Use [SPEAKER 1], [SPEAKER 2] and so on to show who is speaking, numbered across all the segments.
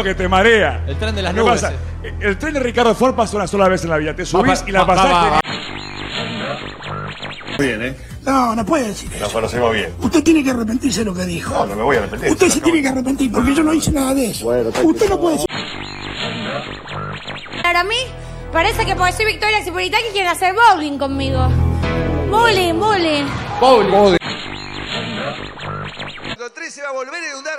[SPEAKER 1] que te marea.
[SPEAKER 2] El tren de las
[SPEAKER 1] ¿Qué
[SPEAKER 2] nubes.
[SPEAKER 1] pasa?
[SPEAKER 2] eh.
[SPEAKER 1] El tren de Ricardo Ford pasa una sola vez en la vida. Te subís
[SPEAKER 2] Va,
[SPEAKER 1] y la
[SPEAKER 2] va,
[SPEAKER 1] pasás.
[SPEAKER 2] va, va.
[SPEAKER 3] Bien, ¿eh?
[SPEAKER 4] No, no puede decir eso.
[SPEAKER 3] Nos conocemos bien.
[SPEAKER 4] Usted tiene que arrepentirse de lo que dijo.
[SPEAKER 3] No, no me voy a arrepentir.
[SPEAKER 4] Usted se tiene que arrepentir porque yo no hice nada de eso. Usted no puede decir.
[SPEAKER 5] Para mí, parece que porque soy Victoria Cipolitaki quieren hacer bowling conmigo. Bowling, bowling.
[SPEAKER 6] Con 3 se va a volver a inundar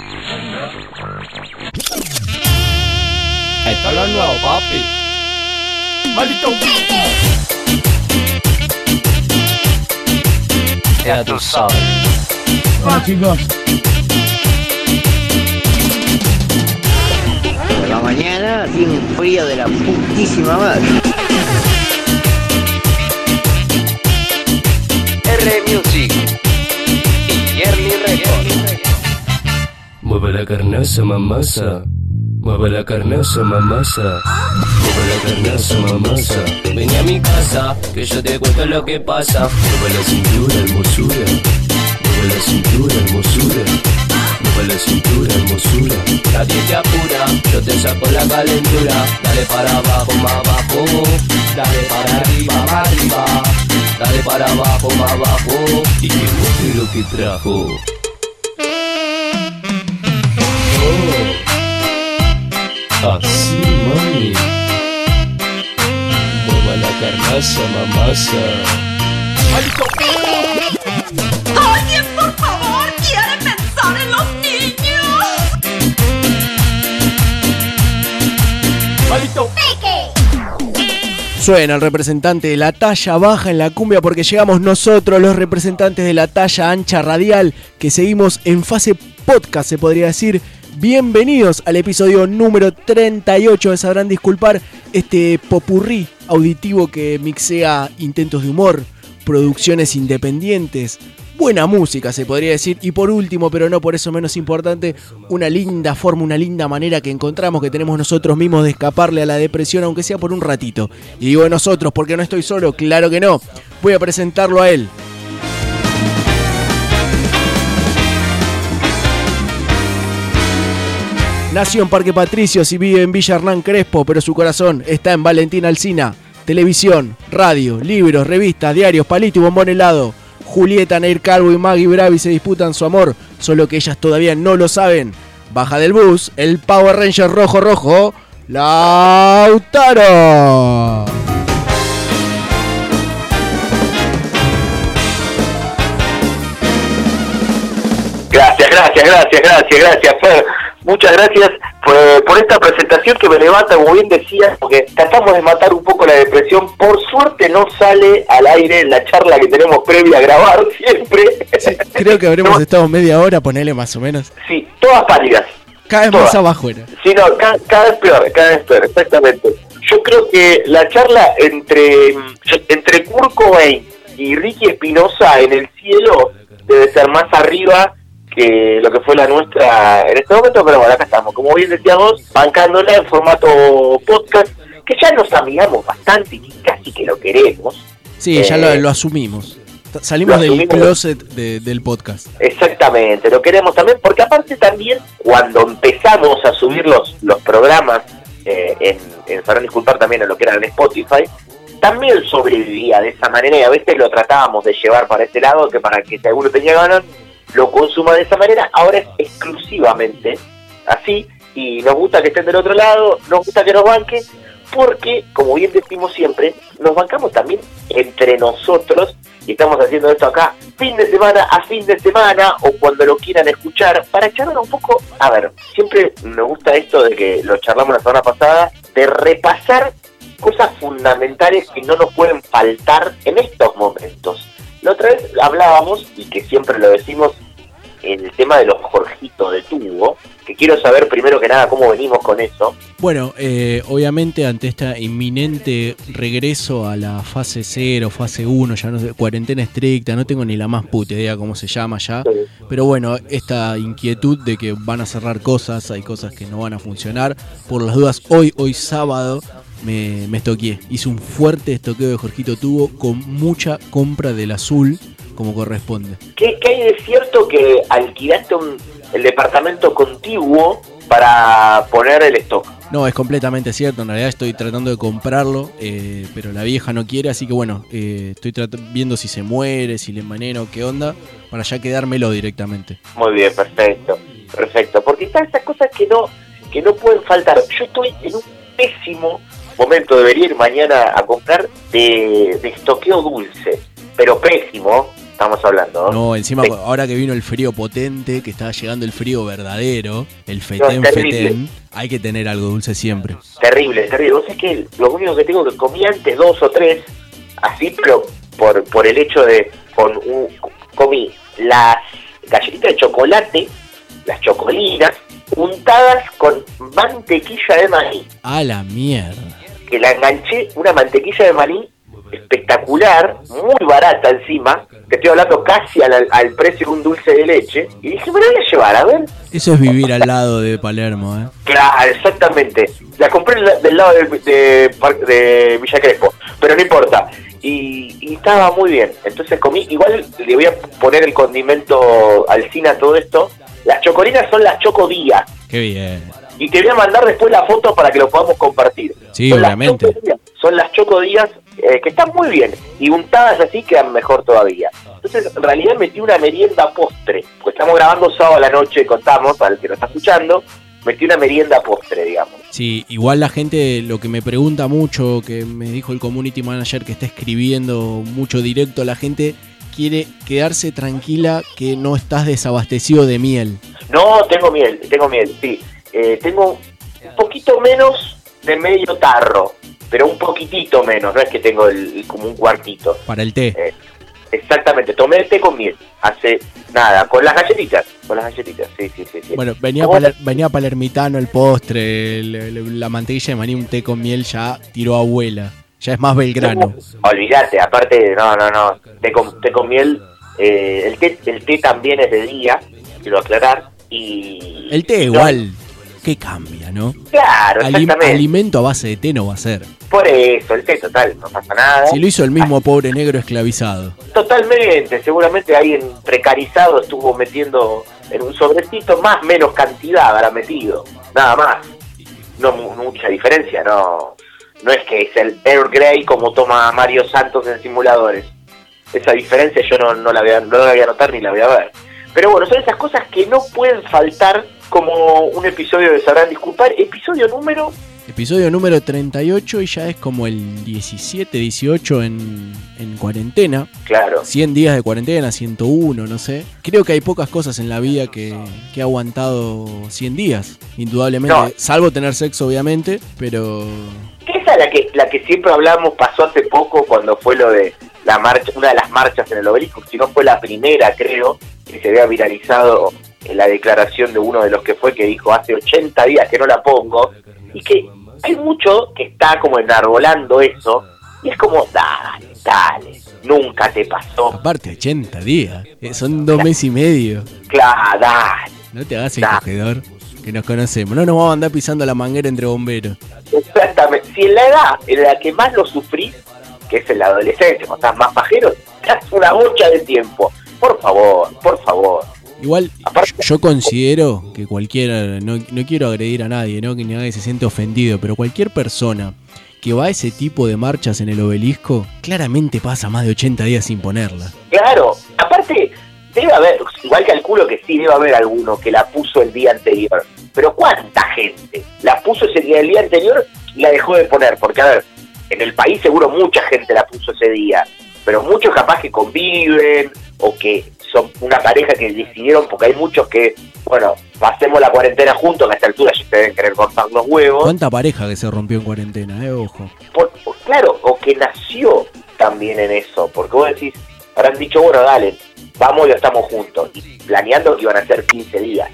[SPEAKER 2] Esto es lo nuevo, papi. Maldito.
[SPEAKER 7] Ya tú sabes.
[SPEAKER 4] Hola chicos.
[SPEAKER 8] Por la mañana tiene un frío de la putísima madre.
[SPEAKER 7] R Music. Y Yearly Records.
[SPEAKER 9] Mueve la carnaza, mamasa. Mueve la carnaza, mamasa. Mueve la carnaza, mamasa. Ven a mi casa, que yo te cuento lo que pasa. Mueve la cintura, hermosura. Mueve la cintura, hermosura. Mueve la cintura, hermosura. Nadie te apura, yo te saco la calentura. Dale para abajo, más abajo. Dale para arriba, más arriba. Dale para abajo, más abajo. Y que lo que trajo. Oh. Así, mami. Mueva la carnaza, mamasa.
[SPEAKER 10] ¡Alguien, por favor, quiere pensar en los niños!
[SPEAKER 11] Suena el representante de la talla baja en la cumbia porque llegamos nosotros, los representantes de la talla ancha radial, que seguimos en fase podcast, se podría decir. Bienvenidos al episodio número 38. Sabrán disculpar este popurrí auditivo que mixea intentos de humor, producciones independientes, buena música se podría decir. Y por último, pero no por eso menos importante, una linda forma, una linda manera que encontramos, que tenemos nosotros mismos de escaparle a la depresión, aunque sea por un ratito. Y digo nosotros porque no estoy solo, claro que no. Voy a presentarlo a él. Nació en Parque Patricios y vive en Villa Hernán Crespo, pero su corazón está en Valentín Alsina. Televisión, radio, libros, revistas, diarios, palito y bombón helado. Julieta, Neir Calvo y Maggie Bravi se disputan su amor, solo que ellas todavía no lo saben. Baja del bus, el Power Ranger rojo rojo, Lautaro.
[SPEAKER 12] Gracias, gracias, gracias, gracias, gracias, Fer. Muchas gracias por, por esta presentación que me levanta, como bien decías, porque tratamos de matar un poco la depresión. Por suerte no sale al aire la charla que tenemos previa a grabar siempre.
[SPEAKER 11] Creo que habremos estado media hora, ponele más o menos.
[SPEAKER 12] Sí, todas pálidas.
[SPEAKER 11] Cada vez más abajo era.
[SPEAKER 12] Sí, no, ca- cada, vez peor, cada vez peor, exactamente. Yo creo que la charla entre, entre Kurt Cobain y Ricky Espinosa en el cielo debe ser más arriba que lo que fue la nuestra en este momento, pero bueno, acá estamos, como bien decíamos, bancándola en formato podcast, que ya nos amigamos bastante y casi que lo queremos.
[SPEAKER 11] Sí, ya lo,
[SPEAKER 12] Eh,
[SPEAKER 11] lo asumimos. Salimos
[SPEAKER 12] lo
[SPEAKER 11] del closet de- del podcast.
[SPEAKER 12] Exactamente, lo queremos también, porque aparte también cuando empezamos a subir los, los programas eh, en, en Disculpar también en lo que era en Spotify, también sobrevivía de esa manera y a veces lo tratábamos de llevar para este lado, que para que si alguno tenía ganas, lo consuma de esa manera, ahora es exclusivamente así y nos gusta que estén del otro lado, nos gusta que nos banquen, porque, como bien decimos siempre, nos bancamos también entre nosotros y estamos haciendo esto acá fin de semana a fin de semana o cuando lo quieran escuchar para charlar un poco, a ver, siempre me gusta esto de que lo charlamos la semana pasada, de repasar cosas fundamentales que no nos pueden faltar en estos momentos. La otra vez hablábamos, y que siempre lo decimos, el tema de los Jorgitos de tubo, que quiero saber primero que nada cómo venimos con eso.
[SPEAKER 11] Bueno, eh, obviamente ante este inminente regreso a la fase 0, fase 1, ya no sé, cuarentena estricta, no tengo ni la más puta idea cómo se llama ya, pero bueno, esta inquietud de que van a cerrar cosas, hay cosas que no van a funcionar, por las dudas, hoy, hoy sábado, me, me estoqueé, hice un fuerte estoqueo de Jorgito Tubo con mucha compra del azul, como corresponde.
[SPEAKER 12] ¿Qué, qué hay de cierto que alquilaste un, el departamento contiguo para poner el stock?
[SPEAKER 11] No, es completamente cierto. En realidad estoy tratando de comprarlo, eh, pero la vieja no quiere, así que bueno, eh, estoy viendo si se muere, si le enveneno, qué onda, para ya quedármelo directamente.
[SPEAKER 12] Muy bien, perfecto, perfecto. Porque están esas cosas que no, que no pueden faltar. Yo estoy en un pésimo momento, debería ir mañana a comprar de, de estoqueo dulce, pero pésimo, estamos hablando. ¿no?
[SPEAKER 11] No, encima ahora que vino el frío potente, que está llegando el frío verdadero, el
[SPEAKER 12] No,
[SPEAKER 11] fetén
[SPEAKER 12] es terrible.
[SPEAKER 11] fetén, hay que tener algo dulce siempre.
[SPEAKER 12] Terrible, terrible. Vos que lo único que tengo que comí antes dos o tres, así, pero por, por el hecho de con un, comí las galletitas de chocolate, las chocolinas, untadas con mantequilla de maní.
[SPEAKER 11] A la mierda.
[SPEAKER 12] Que la enganché, una mantequilla de maní espectacular, muy barata encima, te estoy hablando casi al, al precio de un dulce de leche, y dije, me la voy a llevar, a ver.
[SPEAKER 11] Eso es vivir al lado de Palermo, ¿eh?
[SPEAKER 12] Claro, exactamente. La compré del, lado de, de Villa Crespo, pero no importa. Y, y estaba muy bien. Entonces comí, igual le voy a poner el condimento al cine a todo esto. Las chocolinas son las chocodías.
[SPEAKER 11] Qué bien.
[SPEAKER 12] Y te voy a mandar después la foto para que lo podamos compartir.
[SPEAKER 11] Sí,
[SPEAKER 12] Son las
[SPEAKER 11] obviamente.
[SPEAKER 12] chocodías. Son las chocodías eh, que están muy bien. Y untadas así quedan mejor todavía. Entonces, en realidad metí una merienda postre. Porque estamos grabando sábado a la noche, contamos, para el que nos está escuchando. Metí una merienda postre, digamos.
[SPEAKER 11] Sí, igual la gente lo que me pregunta mucho, que me dijo el community manager que está escribiendo mucho directo, la gente quiere quedarse tranquila que no estás desabastecido de miel.
[SPEAKER 12] No, tengo miel, tengo miel, sí. Eh, tengo un poquito menos de medio tarro, pero un poquitito menos, no es que tengo el, como un cuartito.
[SPEAKER 11] Para el té.
[SPEAKER 12] Eh, exactamente, tomé el té con miel, hace nada, con las galletitas, con las galletitas, sí, sí, sí. sí.
[SPEAKER 11] Bueno, venía,
[SPEAKER 12] ¿Cómo
[SPEAKER 11] paler- venía palermitano el postre, el- el- la mantequilla de maní, un té con miel ya tiró abuela. Ya es más Belgrano.
[SPEAKER 12] Olvídate, aparte, no, no, no, té con, té con miel, eh, el, té, el té también es de día, quiero aclarar, y...
[SPEAKER 11] El té
[SPEAKER 12] no,
[SPEAKER 11] igual, ¿qué cambia, no?
[SPEAKER 12] Claro,
[SPEAKER 11] Ali-
[SPEAKER 12] exactamente.
[SPEAKER 11] alimento a base de té no va a ser.
[SPEAKER 12] Por eso, el té total, no pasa nada.
[SPEAKER 11] Si lo hizo el mismo pobre negro esclavizado.
[SPEAKER 12] Totalmente, seguramente alguien precarizado estuvo metiendo en un sobrecito más menos cantidad habrá metido, nada más. No mu- mucha diferencia, no no es que es el Earl Grey como toma Mario Santos en simuladores. Esa diferencia yo no, no la voy a, no la voy a notar ni la voy a ver. Pero bueno, son esas cosas que no pueden faltar como un episodio de Sabrán Disculpar. Episodio número
[SPEAKER 11] Episodio número 38 y ya es como el 17, 18 en, en cuarentena.
[SPEAKER 12] Claro.
[SPEAKER 11] 100 días de cuarentena, 101, no sé. Creo que hay pocas cosas en la vida que, que ha aguantado 100 días, indudablemente.
[SPEAKER 12] No.
[SPEAKER 11] Salvo tener sexo, obviamente, pero...
[SPEAKER 12] esa es la que la que siempre hablamos pasó hace poco cuando fue lo de la marcha una de las marchas en el obelisco si no fue la primera creo que se había viralizado la declaración de uno de los que fue que dijo hace 80 días que no la pongo y que hay mucho que está como enarbolando eso y es como dale dale nunca te pasó
[SPEAKER 11] Aparte, 80 días. eh, son dos meses y medio.
[SPEAKER 12] claro dale
[SPEAKER 11] No te hagas el cogedor, que nos conocemos. No nos vamos a andar pisando la manguera entre bomberos.
[SPEAKER 12] Exactamente. Si en la edad en la que más lo sufrís, que es en la adolescencia, cuando estás más pajero, das una bocha de tiempo. Por favor, por favor.
[SPEAKER 11] Igual, yo, yo considero que cualquiera, no, no quiero agredir a nadie, ¿no? que nadie se siente ofendido, pero cualquier persona que va a ese tipo de marchas en el obelisco, claramente pasa más de 80 días sin ponerla.
[SPEAKER 12] Claro, aparte, debe haber, igual calculo que sí, debe haber alguno que la puso el día anterior. Pero ¿cuánta gente la puso ese día, el día anterior y la dejó de poner? Porque, a ver, en el país seguro mucha gente la puso ese día, pero muchos capaz que conviven o que son una pareja que decidieron, porque hay muchos que, bueno, pasemos la cuarentena juntos, que a esta altura ya se deben querer cortar los huevos.
[SPEAKER 11] ¿Cuánta pareja que se rompió en cuarentena, eh? Ojo.
[SPEAKER 12] Por- por- claro, o que nació también en eso, porque vos decís, habrán dicho, bueno, dale, vamos y estamos juntos. Y planeando que iban a ser 15 días.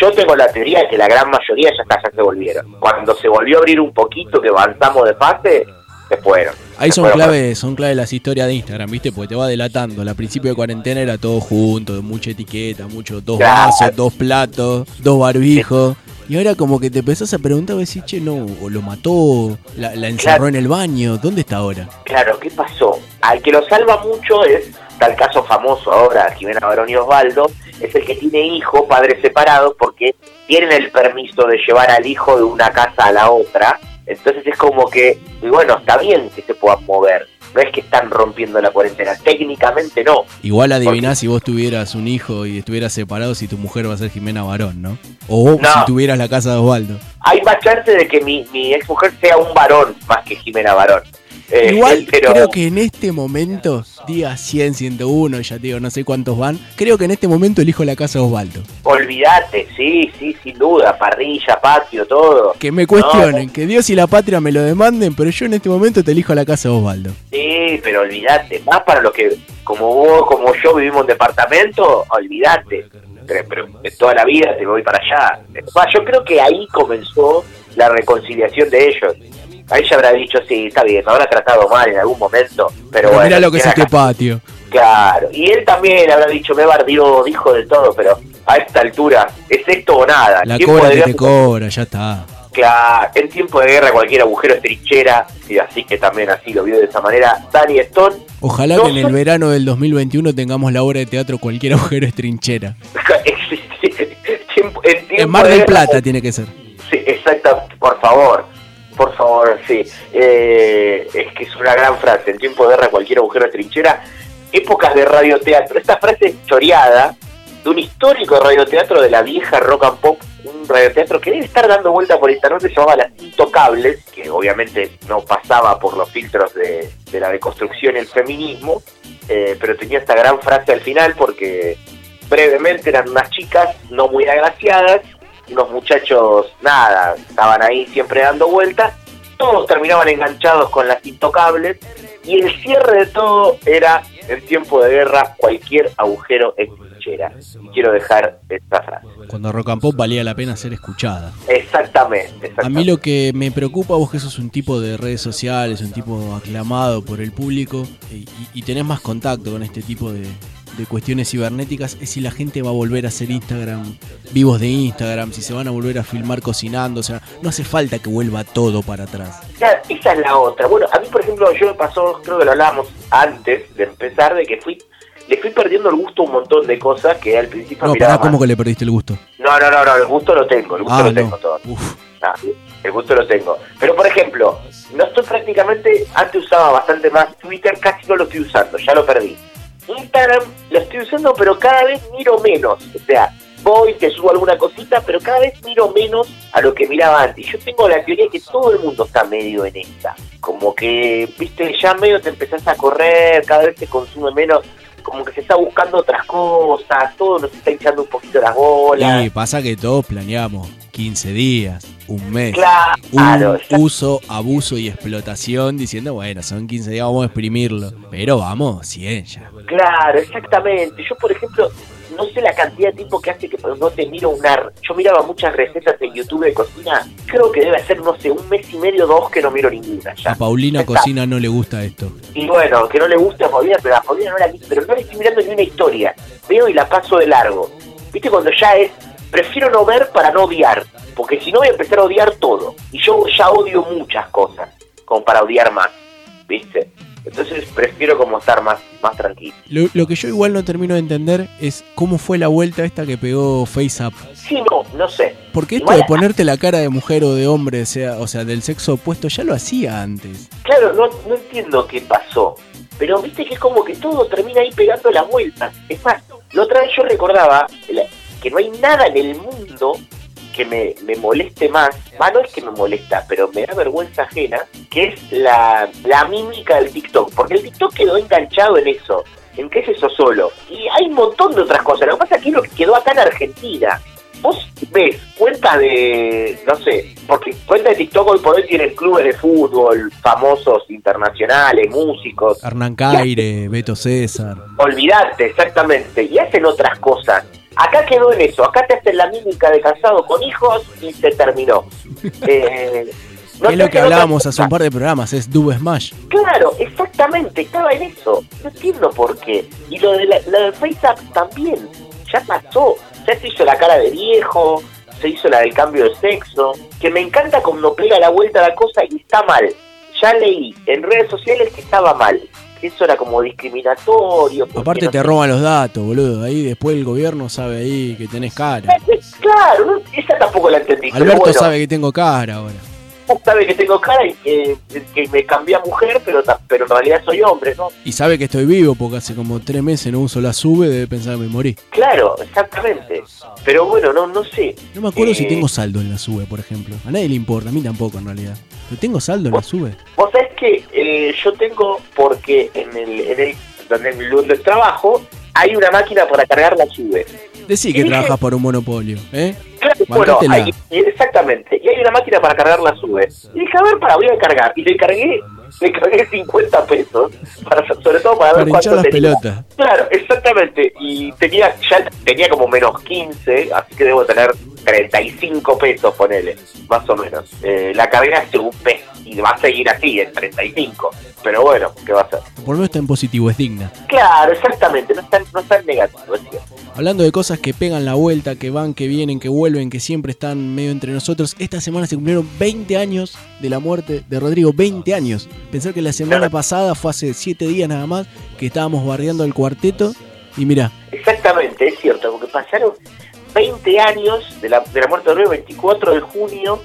[SPEAKER 12] Yo tengo la teoría de que la gran mayoría ya, está, ya se volvieron. Cuando se volvió a abrir un poquito, que avanzamos de fase, se fueron.
[SPEAKER 11] Ahí son claves, son claves las historias de Instagram, ¿viste? Porque te va delatando. Al principio de cuarentena era todo junto, mucha etiqueta, mucho dos
[SPEAKER 12] Claro.
[SPEAKER 11] vasos, dos platos, dos barbijos. Y ahora como que te empezás a preguntar, decís, che, no, o lo mató, la, la encerró
[SPEAKER 12] Claro.
[SPEAKER 11] en el baño, ¿dónde está ahora?
[SPEAKER 12] Claro, ¿qué pasó? Al que lo salva mucho es, tal caso famoso ahora, Jimena Barón y Osvaldo, es el que tiene hijo, padres separados, porque tienen el permiso de llevar al hijo de una casa a la otra. Entonces es como que, y bueno, está bien que se puedan mover. No es que están rompiendo la cuarentena, técnicamente no.
[SPEAKER 11] Igual adivinás si vos tuvieras un hijo y estuvieras separado si tu mujer va a ser Jimena Barón, ¿no? O
[SPEAKER 12] No.
[SPEAKER 11] si tuvieras la casa de Osvaldo.
[SPEAKER 12] Hay más chance de que mi, mi ex mujer sea un varón más que Jimena Barón. Eh,
[SPEAKER 11] Igual
[SPEAKER 12] pero
[SPEAKER 11] creo que en este momento, día 100, 101, ya te digo, no sé cuántos van, creo que en este momento elijo la casa de Osvaldo.
[SPEAKER 12] olvídate, sí, sí, sin duda, parrilla, patio, todo.
[SPEAKER 11] Que me cuestionen, que Dios y la patria me lo demanden, pero yo en este momento te elijo la casa de Osvaldo.
[SPEAKER 12] Sí, pero olvídate, más para los que, como vos, como yo vivimos en departamento, olvídate. Pero, toda la vida te voy para allá. Yo creo que ahí comenzó la reconciliación de ellos. Ahí ya habrá dicho, sí, está bien, me habrá tratado mal en algún momento, pero,
[SPEAKER 11] Pero
[SPEAKER 12] bueno.
[SPEAKER 11] mira lo que es este patio.
[SPEAKER 12] Claro, y él también habrá dicho, me bardió, dijo de todo, pero a esta altura, es esto o nada.
[SPEAKER 11] La cobra
[SPEAKER 12] de
[SPEAKER 11] que te cobra, ya está.
[SPEAKER 12] Claro, en tiempo de guerra cualquier agujero es trinchera, y así que también así lo vio de esa manera. Dani Stone,
[SPEAKER 11] Ojalá
[SPEAKER 12] No
[SPEAKER 11] que en el verano del 2021 tengamos la obra de teatro Cualquier agujero es trinchera.
[SPEAKER 12] en
[SPEAKER 11] Mar
[SPEAKER 12] de
[SPEAKER 11] del
[SPEAKER 12] guerra-
[SPEAKER 11] Plata tiene que ser.
[SPEAKER 12] Sí, exacto, por favor, por favor, sí. Eh, es que es una gran frase, en tiempo de guerra cualquier agujero es trinchera. Épocas de radioteatro, esta frase es choreada de un histórico radioteatro de la vieja rock and pop, un radioteatro que debe estar dando vuelta por internet, se llamaba Las Intocables, que obviamente no pasaba por los filtros de, la deconstrucción y el feminismo, eh, pero tenía esta gran frase al final porque brevemente eran unas chicas no muy agraciadas, unos muchachos, nada, estaban ahí siempre dando vueltas, todos terminaban enganchados con las intocables y el cierre de todo era en tiempo de guerra cualquier agujero es trinchera. Quiero dejar esta frase.
[SPEAKER 11] Cuando Rock and Pop valía la pena ser escuchada.
[SPEAKER 12] Exactamente,
[SPEAKER 11] A
[SPEAKER 12] exactamente.
[SPEAKER 11] mí lo que me preocupa, vos que sos un tipo de redes sociales, un tipo aclamado por el público y, y tenés más contacto con este tipo de, de cuestiones cibernéticas, es si la gente va a volver a hacer Instagram, vivos de Instagram, si se van a volver a filmar cocinando, o sea, no hace falta que vuelva todo para atrás.
[SPEAKER 12] Claro, esa es la otra. Bueno, a mí, por ejemplo, yo me pasó, creo que lo hablábamos antes de empezar, de que fui le fui perdiendo el gusto a un montón de cosas que al principio
[SPEAKER 11] No,
[SPEAKER 12] miraba
[SPEAKER 11] ¿cómo que le perdiste el gusto?
[SPEAKER 12] No, no, no, no, el gusto lo tengo, el gusto
[SPEAKER 11] Ah,
[SPEAKER 12] lo
[SPEAKER 11] no.
[SPEAKER 12] tengo todo. Ah, el gusto lo tengo. Pero, por ejemplo, no estoy prácticamente, antes usaba bastante más Twitter, casi no lo estoy usando, ya lo perdí. Instagram lo estoy usando, pero cada vez miro menos. O sea, voy, te subo alguna cosita, pero cada vez miro menos a lo que miraba antes. Yo tengo la teoría que todo el mundo está medio en esta. Como que, viste, ya medio te empezás a correr, cada vez te consume menos. Como que se está buscando otras cosas, todo nos está hinchando un poquito las bolas.
[SPEAKER 11] Y pasa que todos planeamos 15 días, un mes.
[SPEAKER 12] Claro,
[SPEAKER 11] un uso, abuso y explotación diciendo, bueno, son 15 días, vamos a exprimirlo. Pero vamos, 100 ya.
[SPEAKER 12] Claro, exactamente. Yo, por ejemplo, no sé la cantidad de tiempo que hace que no te miro una... Yo miraba muchas recetas en YouTube de cocina. Creo que debe ser, no sé, un mes y medio, dos que no miro ninguna ya.
[SPEAKER 11] A Paulina
[SPEAKER 12] Está.
[SPEAKER 11] Cocina no le gusta esto.
[SPEAKER 12] Y bueno, que no le gusta a Paulina, pero a Paulina no la pero no le estoy mirando ni una historia. Veo y la paso de largo. ¿Viste cuando ya es... Prefiero no ver para no odiar. Porque si no voy a empezar a odiar todo. Y yo ya odio muchas cosas. Como para odiar más. ¿Viste? Entonces prefiero como estar más, más tranquilo.
[SPEAKER 11] Lo, lo que yo igual no termino de entender es cómo fue la vuelta esta que pegó FaceApp.
[SPEAKER 12] Sí, no, no sé.
[SPEAKER 11] Porque esto
[SPEAKER 12] Igual-
[SPEAKER 11] de ponerte la cara de mujer o de hombre, sea, o sea, del sexo opuesto, ya lo hacía antes.
[SPEAKER 12] Claro, no, no entiendo qué pasó. Pero viste que es como que todo termina ahí pegando la vuelta. Es más, la otra vez yo recordaba que no hay nada en el mundo que me, me moleste más. Va, no es que me molesta, pero me da vergüenza ajena, que es la, la mímica del TikTok. Porque el TikTok quedó enganchado en eso. ¿En qué es eso solo? Y hay un montón de otras cosas. Lo que pasa es que es lo que quedó acá en Argentina. vos ves cuentas de, no sé, porque cuentas de TikTok hoy por hoy tienen clubes de fútbol famosos internacionales, músicos.
[SPEAKER 11] Hernán Caire, Beto César.
[SPEAKER 12] Olvidate, exactamente. Y hacen otras cosas. Acá quedó en eso. Acá te hacen la mímica de casado con hijos y se terminó. Eh, no
[SPEAKER 11] es lo que hablábamos hace un par de programas, es Dube Smash.
[SPEAKER 12] Claro, exactamente, estaba en eso. No entiendo por qué. Y lo de la, la del FaceApp también, ya pasó. Ya se hizo la cara de viejo, se hizo la del cambio de sexo. Que me encanta cuando pega la vuelta a la cosa y está mal. Ya leí en redes sociales que estaba mal. Eso era como discriminatorio.
[SPEAKER 11] Aparte
[SPEAKER 12] no
[SPEAKER 11] te roban los datos, boludo. Ahí después el gobierno sabe ahí que tenés cara.
[SPEAKER 12] Claro, no, esa tampoco la entendí.
[SPEAKER 11] Alberto
[SPEAKER 12] bueno.
[SPEAKER 11] sabe que tengo cara ahora.
[SPEAKER 12] sabe que tengo cara y que, que me cambié a mujer, pero, pero en realidad soy hombre, ¿no?
[SPEAKER 11] Y sabe que estoy vivo porque hace como tres meses no uso la sube, debe pensar que me morí.
[SPEAKER 12] Claro, exactamente. Pero bueno, no, no sé.
[SPEAKER 11] No me acuerdo si
[SPEAKER 12] Eh,
[SPEAKER 11] tengo saldo en la sube, por ejemplo. A nadie le importa, a mí tampoco en realidad. Pero tengo saldo en la sube.
[SPEAKER 12] Vos sabés que eh, yo tengo, porque en el, en el donde, donde trabajo, hay una máquina para cargar la sube.
[SPEAKER 11] Decí que trabajas por un monopolio, ¿eh?
[SPEAKER 12] Claro, bueno, hay- exactamente. Y hay una máquina para cargar la sube. Y dije, a ver, para, voy a cargar. Y le cargué, le cargué 50 pesos, para, sobre todo para ver
[SPEAKER 11] Para hinchar
[SPEAKER 12] cuánto
[SPEAKER 11] las
[SPEAKER 12] tenía.
[SPEAKER 11] pelotas.
[SPEAKER 12] Claro, exactamente. Y tenía ya tenía como menos 15, así que debo tener 35 pesos, ponele, más o menos. Eh, la hace un mes y va a seguir así, en 35. Pero bueno, ¿qué va a hacer?
[SPEAKER 11] Por lo menos está en positivo, es digna.
[SPEAKER 12] Claro, exactamente, no es tan, no es tan negativo, es cierto.
[SPEAKER 11] Hablando de cosas que pegan la vuelta, que van, que vienen, que vuelven, que siempre están medio entre nosotros, esta semana se cumplieron 20 años de la muerte de Rodrigo. 20 años. Pensar que la semana pasada fue hace 7 días nada más que estábamos barriendo el cuarteto. Y mira,
[SPEAKER 12] Exactamente, es cierto, porque pasaron 20 años de la, de la muerte de Rodrigo, 24 de junio,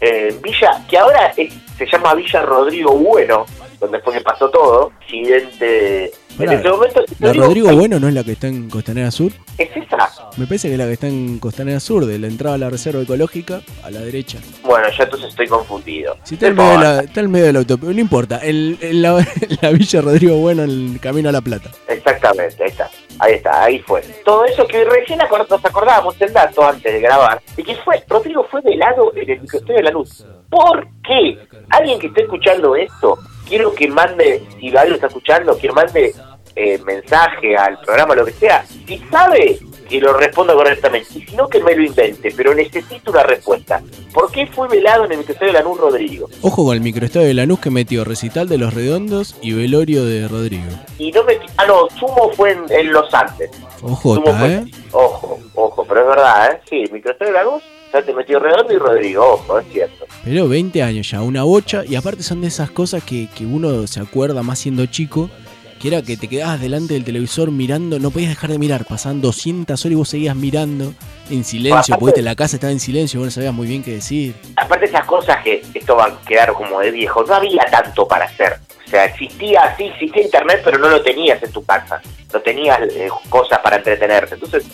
[SPEAKER 12] eh, en Villa, que ahora es- se llama Villa Rodrigo Bueno, donde fue que pasó todo, accidente... En
[SPEAKER 11] Pará,
[SPEAKER 12] ese momento,
[SPEAKER 11] la Rodrigo Bueno no es la que está en Costanera Sur.
[SPEAKER 12] ¿Es esa?
[SPEAKER 11] Me parece que es la que está en Costanera Sur, de la entrada a la reserva ecológica a la derecha.
[SPEAKER 12] Bueno, ya entonces estoy confundido.
[SPEAKER 11] Si está, en medio de la, está en medio de la autopista, no importa, en, en la, en la Villa Rodrigo Bueno, en el camino a La Plata.
[SPEAKER 12] Exactamente, ahí está. Ahí está, ahí fue. Todo eso que recién acor- nos acordábamos el dato antes de grabar, y que fue, Rodrigo fue velado en el microestadio de la luz. ¿Por qué? Alguien que esté escuchando esto, quiero que mande, si alguien está escuchando, que mande eh, mensaje al programa, lo que sea, si sabe que lo responda correctamente, y si no que me lo invente, pero necesito una respuesta. ¿Por qué fue velado en el microestadio de Lanús Rodrigo?
[SPEAKER 11] Ojo con el microestadio de Lanús que metió recital de los redondos y velorio de Rodrigo.
[SPEAKER 12] Y no me... Ah, no, Sumo fue en, en Los Andes.
[SPEAKER 11] Ojo,
[SPEAKER 12] fue-
[SPEAKER 11] ¿eh?
[SPEAKER 12] Ojo, ojo, pero es verdad, ¿eh? Sí, microestadio de Lanús, te metió Redondo y Rodrigo, ojo, es cierto.
[SPEAKER 11] Pero 20 años ya, una bocha. Y aparte son de esas cosas que, que uno se acuerda más siendo chico. Que era que te quedabas delante del televisor mirando, no podías dejar de mirar. Pasaban 200 horas y vos seguías mirando en silencio.
[SPEAKER 12] Aparte-
[SPEAKER 11] Porque la casa estaba en silencio, vos no sabías muy bien qué decir.
[SPEAKER 12] Aparte esas cosas que esto va a quedar como de viejo, no había tanto para hacer. O sea, existía, sí, existía internet, pero no lo tenías en tu casa. No tenías eh, cosas para entretenerte. Entonces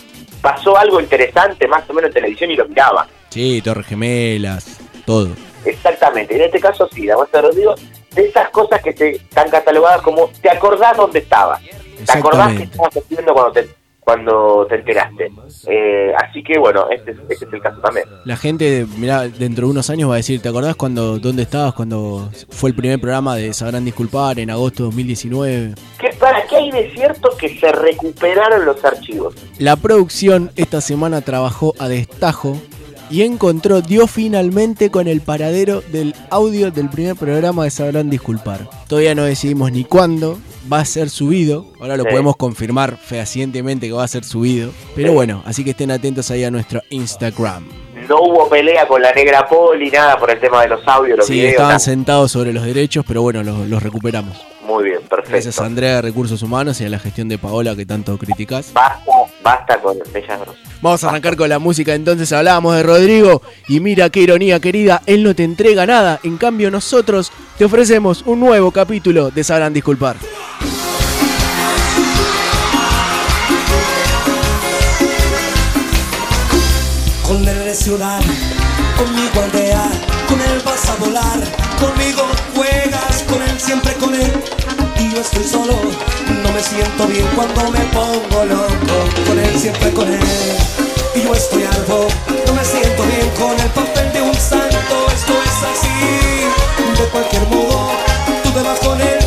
[SPEAKER 12] pasó algo interesante más o menos en televisión y lo miraba.
[SPEAKER 11] Sí, Torres Gemelas, todo.
[SPEAKER 12] Exactamente, en este caso sí, la muestra de Rodrigo, de esas cosas que te están catalogadas como, te acordás dónde estabas, te acordás qué
[SPEAKER 11] Exactamente.
[SPEAKER 12] estabas haciendo cuando te, cuando te enteraste. Eh, así que bueno, este, es- este es el caso también.
[SPEAKER 11] La gente, mirá, dentro de unos años va a decir, ¿te acordás cuando, dónde estabas cuando fue el primer programa de Sabrán Disculpar en agosto de 2019?
[SPEAKER 12] ¿Qué, ¿Para qué hay de cierto que se recuperaron los archivos?
[SPEAKER 11] La producción esta semana trabajó a destajo y encontró, dio finalmente con el paradero del audio del primer programa de Sabrán Disculpar. Todavía no decidimos ni cuándo va a ser subido, ahora lo
[SPEAKER 12] Sí.
[SPEAKER 11] podemos confirmar fehacientemente que va a ser subido, pero
[SPEAKER 12] Sí.
[SPEAKER 11] bueno, así que estén atentos ahí a nuestro Instagram.
[SPEAKER 12] No hubo pelea con la negra Poli, nada por el tema de los audios, los
[SPEAKER 11] Sí,
[SPEAKER 12] videos.
[SPEAKER 11] estaban
[SPEAKER 12] nada.
[SPEAKER 11] sentados sobre los derechos, pero bueno, los, los recuperamos.
[SPEAKER 12] Muy bien, perfecto.
[SPEAKER 11] Gracias a Andrea de Recursos Humanos y a la gestión de Paola que tanto criticás.
[SPEAKER 12] Basta, basta con Bellas Rosas.
[SPEAKER 11] Vamos a arrancar con la música, entonces hablábamos de Rodrigo y mira qué ironía querida, él no te entrega nada, en cambio nosotros te ofrecemos un nuevo capítulo de Sabrán Disculpar.
[SPEAKER 3] Con eres ciudad, conmigo aldea, con él vas a volar, conmigo juegas, con él siempre con él. Y yo estoy solo, no me siento bien cuando me pongo loco, con él siempre con él. y yo estoy algo. No me siento bien con el papel de un santo, esto es así. De cualquier modo, tú te vas con él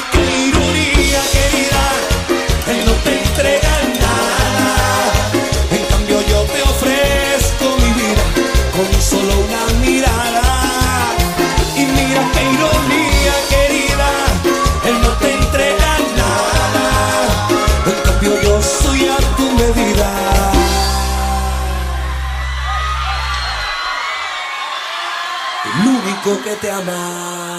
[SPEAKER 3] qué ironía, querida, él no te entrega nada. En cambio yo te ofrezco mi vida con solo una mirada. Y mira qué ironía, querida, él no te entrega nada. En cambio yo soy a tu medida. El único que te ama.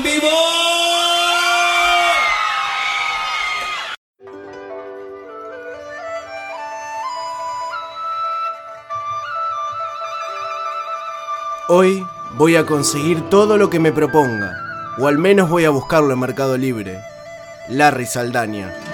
[SPEAKER 3] En vivo.
[SPEAKER 11] Hoy voy a conseguir todo lo que me proponga, o al menos voy a buscarlo en Mercado Libre. Larry Saldaña.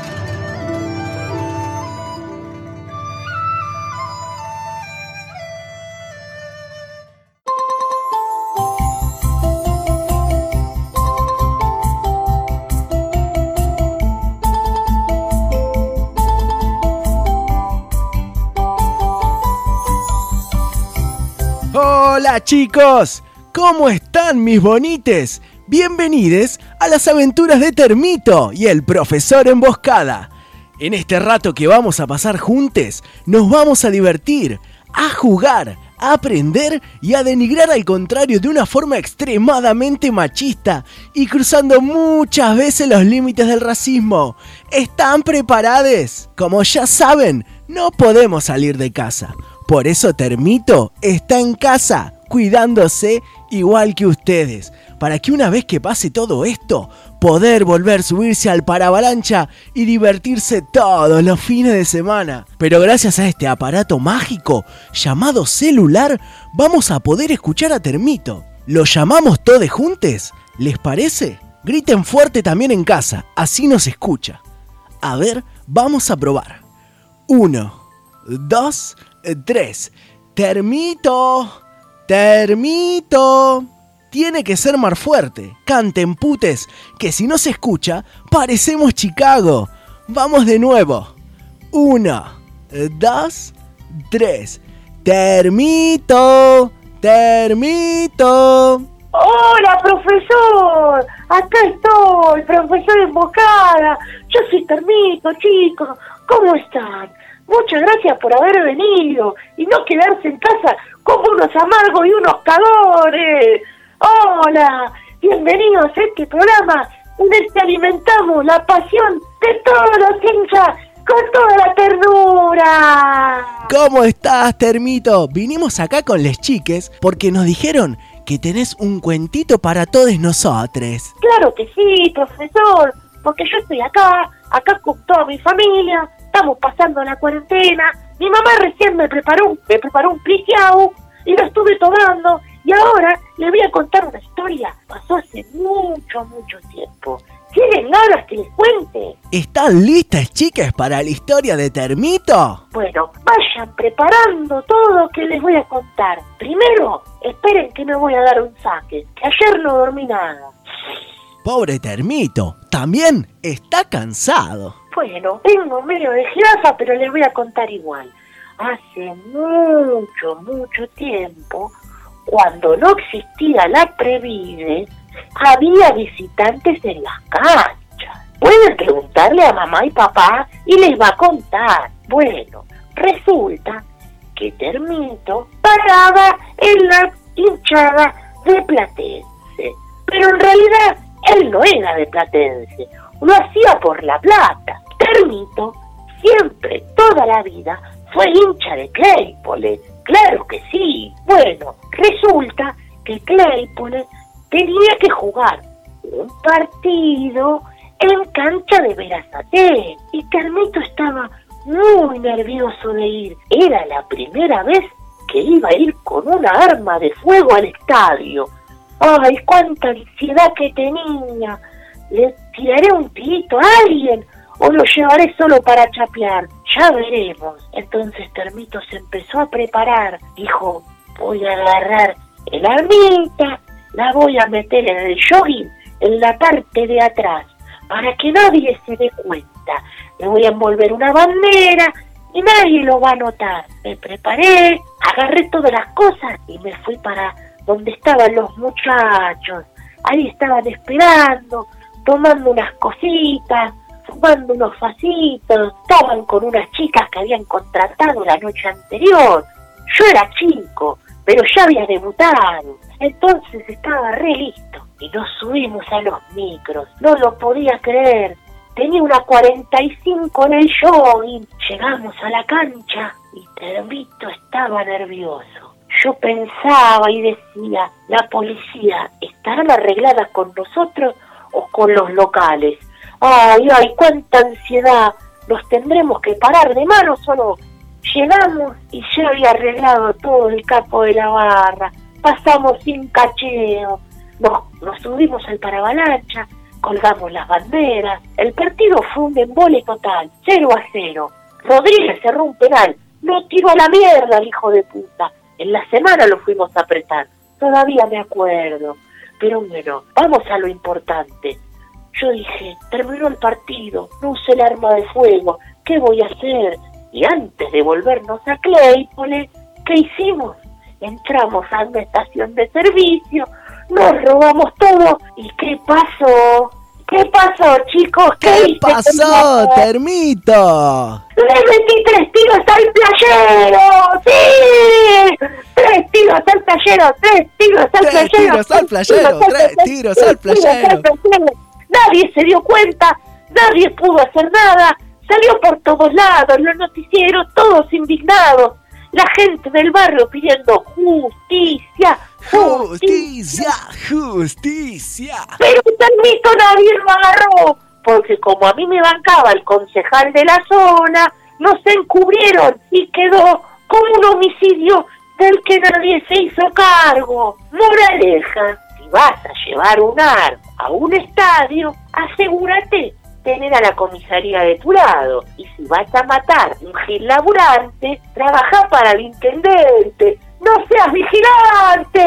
[SPEAKER 11] Chicos, ¿cómo están mis bonites? Bienvenidos a las aventuras de Termito y el profesor Emboscada. En este rato que vamos a pasar juntos, nos vamos a divertir, a jugar, a aprender y a denigrar al contrario de una forma extremadamente machista y cruzando muchas veces los límites del racismo. ¿Están preparados? Como ya saben, no podemos salir de casa. Por eso Termito está en casa, cuidándose igual que ustedes, para que una vez que pase todo esto, poder volver a subirse al paravalancha y divertirse todos los fines de semana. Pero gracias a este aparato mágico llamado celular, vamos a poder escuchar a Termito. ¿Lo llamamos todos juntos? ¿Les parece? Griten fuerte también en casa, así nos escucha. A ver, vamos a probar. Uno, dos, tres. Termito, termito. Tiene que ser más fuerte. Canten putes, que si no se escucha, parecemos Chicago. Vamos de nuevo. Uno, dos, tres. Termito, termito.
[SPEAKER 13] Hola, profesor. Acá estoy, profesor Emboscada. Yo soy Termito, chicos. ¿Cómo están? Muchas gracias por haber venido y no quedarse en casa como unos amargos y unos cagores. Hola, bienvenidos a este programa donde te alimentamos la pasión de todos los hinchas con toda la ternura.
[SPEAKER 11] ¿Cómo estás, Termito? Vinimos acá con les chiques porque nos dijeron que tenés un cuentito para todos nosotros.
[SPEAKER 13] Claro que sí, profesor, porque yo estoy acá, acá con toda mi familia, estamos pasando la cuarentena. Mi mamá recién me preparó, un- me preparó un y lo estuve tomando y ahora le voy a contar una historia. Pasó hace mucho, mucho tiempo. ¿Tienen ganas que les cuente?
[SPEAKER 11] ¿Están listas, chicas, para la historia de Termito?
[SPEAKER 13] Bueno, vayan preparando todo que les voy a contar. Primero, esperen que me voy a dar un saque, que ayer no dormí nada.
[SPEAKER 11] Pobre Termito, también está cansado.
[SPEAKER 13] Bueno, tengo medio de jirafa, pero les voy a contar igual. Hace mucho, mucho tiempo, cuando no existía la Previde, había visitantes en las canchas. Pueden preguntarle a mamá y papá y les va a contar. Bueno, resulta que Termito paraba en la hinchada de Platense. Pero en realidad él no era de Platense, lo hacía por La Plata. Termito siempre, toda la vida, fue hincha de Claypole. Claro que sí. Bueno, resulta que Claypole tenía que jugar un partido en cancha de Verazate. Y Termito estaba muy nervioso de ir. Era la primera vez que iba a ir con una arma de fuego al estadio. ¡Ay, cuánta ansiedad que tenía! ¿Le tiraré un tirito a alguien o lo llevaré solo para chapear? Ya veremos. Entonces Termito se empezó a preparar. Dijo, voy a agarrar el armita, la voy a meter en el jogging, en la parte de atrás, para que nadie se dé cuenta. Le voy a envolver una bandera y nadie lo va a notar. Me preparé, agarré todas las cosas y me fui para donde estaban los muchachos. Ahí estaban esperando, tomando unas cositas, fumando unos facitos, estaban con unas chicas que habían contratado la noche anterior. Yo era chico, pero ya había debutado. Entonces estaba re listo y nos subimos a los micros. No lo podía creer. Tenía una 45 en el jogging. Llegamos a la cancha y Termito estaba nervioso. Yo pensaba y decía, la policía, ¿estarán arregladas con nosotros o con los locales? Ay, ay, cuánta ansiedad. Nos tendremos que parar de mano solo. Llegamos y ya había arreglado todo el capo de la barra. Pasamos sin cacheo. Nos, nos subimos al paravalancha, colgamos las banderas. El partido fue un embole total, 0 a 0. Rodríguez cerró un penal. No tiró a la mierda el hijo de puta. En la semana lo fuimos a apretar. Todavía me acuerdo. Pero bueno, vamos a lo importante. Yo dije, terminó el partido, no usé el arma de fuego, ¿qué voy a hacer? Y antes de volvernos a Claypole, ¿qué hicimos? Entramos a una estación de servicio, nos robamos todo, ¿y qué pasó? ¿Qué pasó, chicos? ¿Qué,
[SPEAKER 11] ¿Qué pasó,
[SPEAKER 13] Termito? ¡Le metí tres tiros al playero! ¡Sí! ¡Tres tiros al playero! ¡Tres tiros al
[SPEAKER 11] Tres
[SPEAKER 13] playero!
[SPEAKER 11] tiros al playero, tres tiros al playero.
[SPEAKER 13] Nadie se dio cuenta, nadie pudo hacer nada. Salió por todos lados, los noticieros, todos indignados. La gente del barrio pidiendo justicia,
[SPEAKER 11] Justicia, justicia.
[SPEAKER 13] Pero Termito nadie lo agarró, porque como a mí me bancaba el concejal de la zona, no se encubrieron y quedó como un homicidio del que nadie se hizo cargo. Moraleja, si vas a llevar un arma a un estadio, asegúrate tener a la comisaría de tu lado. Y si vas a matar un gil laburante, trabaja para el intendente. ¡No seas vigilante!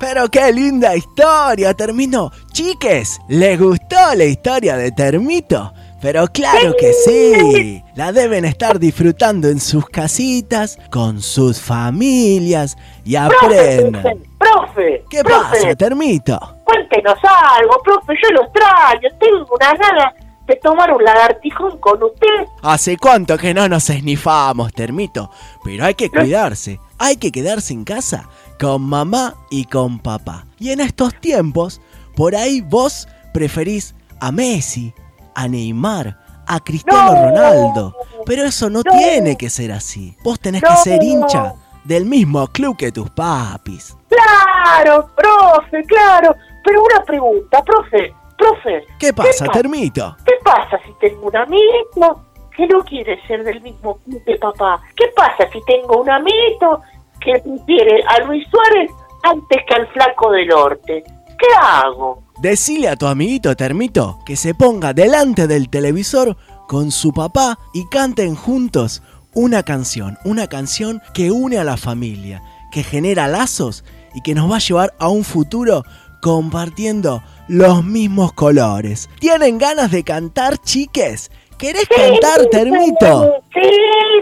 [SPEAKER 11] Pero qué linda historia, Termito. Chiques, ¿les gustó la historia de Termito? Pero claro que sí, la deben estar disfrutando en sus casitas, con sus familias y aprendan.
[SPEAKER 13] Profe,
[SPEAKER 11] ¿Qué
[SPEAKER 13] profe,
[SPEAKER 11] pasa, Termito?
[SPEAKER 13] Cuéntenos algo, profe, yo lo extraño, tengo una ganas de tomar un lagartijón con usted.
[SPEAKER 11] ¿Hace cuánto que no nos esnifamos, Termito? Pero hay que cuidarse, hay que quedarse en casa con mamá y con papá. Y en estos tiempos, por ahí vos preferís a Messi, a Neymar, a Cristiano
[SPEAKER 13] No.
[SPEAKER 11] Ronaldo. Pero eso no,
[SPEAKER 13] No.
[SPEAKER 11] tiene que ser así. Vos tenés que ser hincha del mismo club que tus papis.
[SPEAKER 13] Claro, profe, claro. Pero una pregunta, profe, profe.
[SPEAKER 11] ¿Qué pasa? Termito?
[SPEAKER 13] ¿Qué pasa si tengo un amigo que no quiere ser del mismo club de papá? ¿Qué pasa si tengo un amiguito que prefiere a Luis Suárez antes que al flaco del norte? ¿Qué hago?
[SPEAKER 11] Decile a tu amiguito Termito que se ponga delante del televisor con su papá y canten juntos una canción, una canción que une a la familia, que genera lazos y que nos va a llevar a un futuro compartiendo los mismos colores. ¿Tienen ganas de cantar, chiques? ¿Querés cantar, Termito?
[SPEAKER 13] Sí,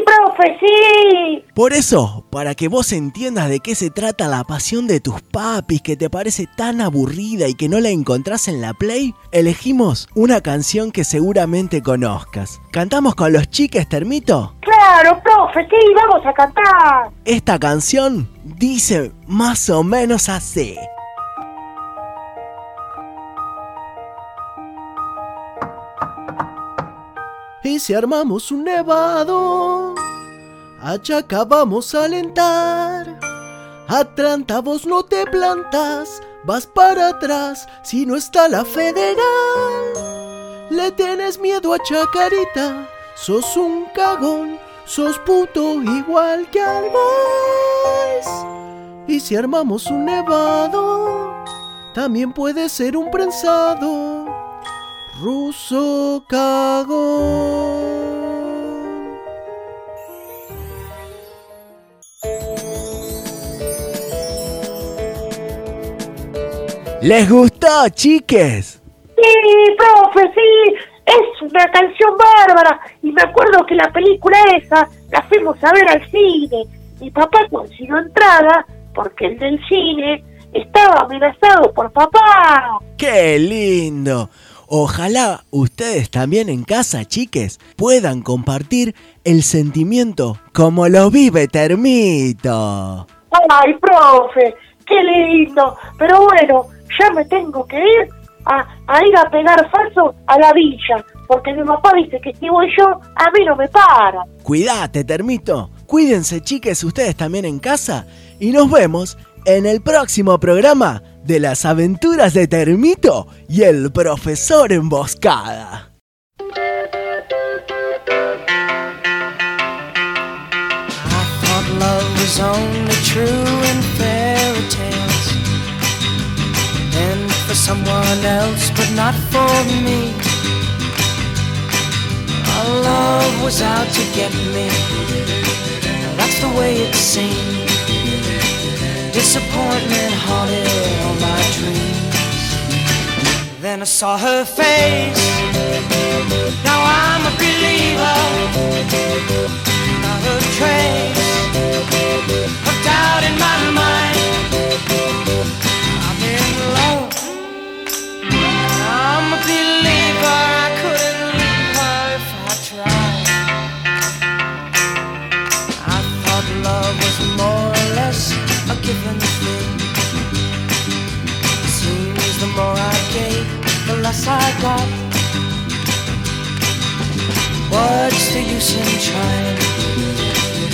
[SPEAKER 13] profe, sí.
[SPEAKER 11] Por eso, para que vos entiendas de qué se trata la pasión de tus papis que te parece tan aburrida y que no la encontrás en la Play, elegimos una canción que seguramente conozcas. ¿Cantamos con los chiques, Termito?
[SPEAKER 13] Claro, profe, sí, vamos a cantar.
[SPEAKER 11] Esta canción dice más o menos así. Y si armamos un nevado, allá vamos a alentar. Atlanta, vos no te plantas, vas para atrás si no está la federal. Le tienes miedo a Chacarita, sos un cagón, sos puto igual que al. Y si armamos un nevado, también puede ser un prensado. Ruso cagón. ¿Les gustó, chiques?
[SPEAKER 13] Sí, profe, sí. Es una canción bárbara. Y me acuerdo que la película esa la fuimos a ver al cine. Mi papá consiguió entrada porque el del cine estaba amenazado por papá.
[SPEAKER 11] ¡Qué lindo! Ojalá ustedes también en casa, chiques, puedan compartir el sentimiento como lo vive Termito.
[SPEAKER 13] Ay, profe, qué lindo. Pero bueno, ya me tengo que ir a, a ir a pegar falso a la villa. Porque mi papá dice que si voy yo, a mí no me para.
[SPEAKER 11] Cuídate, Termito. Cuídense, chiques, ustedes también en casa. Y nos vemos en el próximo programa de las aventuras de Termito y el profesor Emboscada.
[SPEAKER 3] someone else but not for me. Our love was out to get me. That's the way it seemed disappointment haunted all my dreams then I saw her face now I'm a believer not a trace of doubt in my mind. I'm in love. I got. What's the use in trying?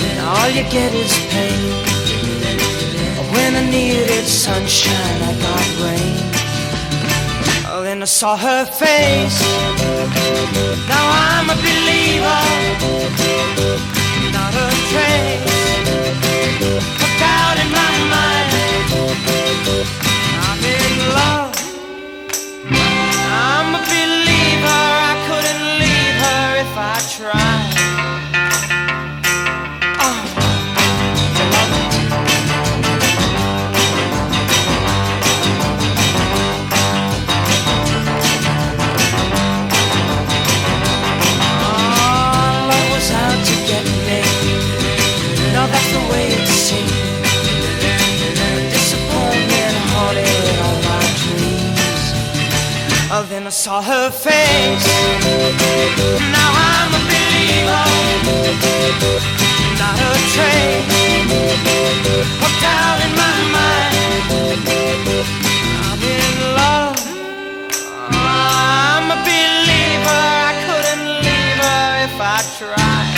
[SPEAKER 3] And all you get is pain. When I
[SPEAKER 14] needed sunshine, I got rain. Oh, then I saw her face. Now I'm a believer, not a trace. Doubt in my mind. I'm in love. Saw her face. Now I'm a believer, not a trace. Hooked out in my mind. I'm in love. I'm a believer. I couldn't leave her if I tried.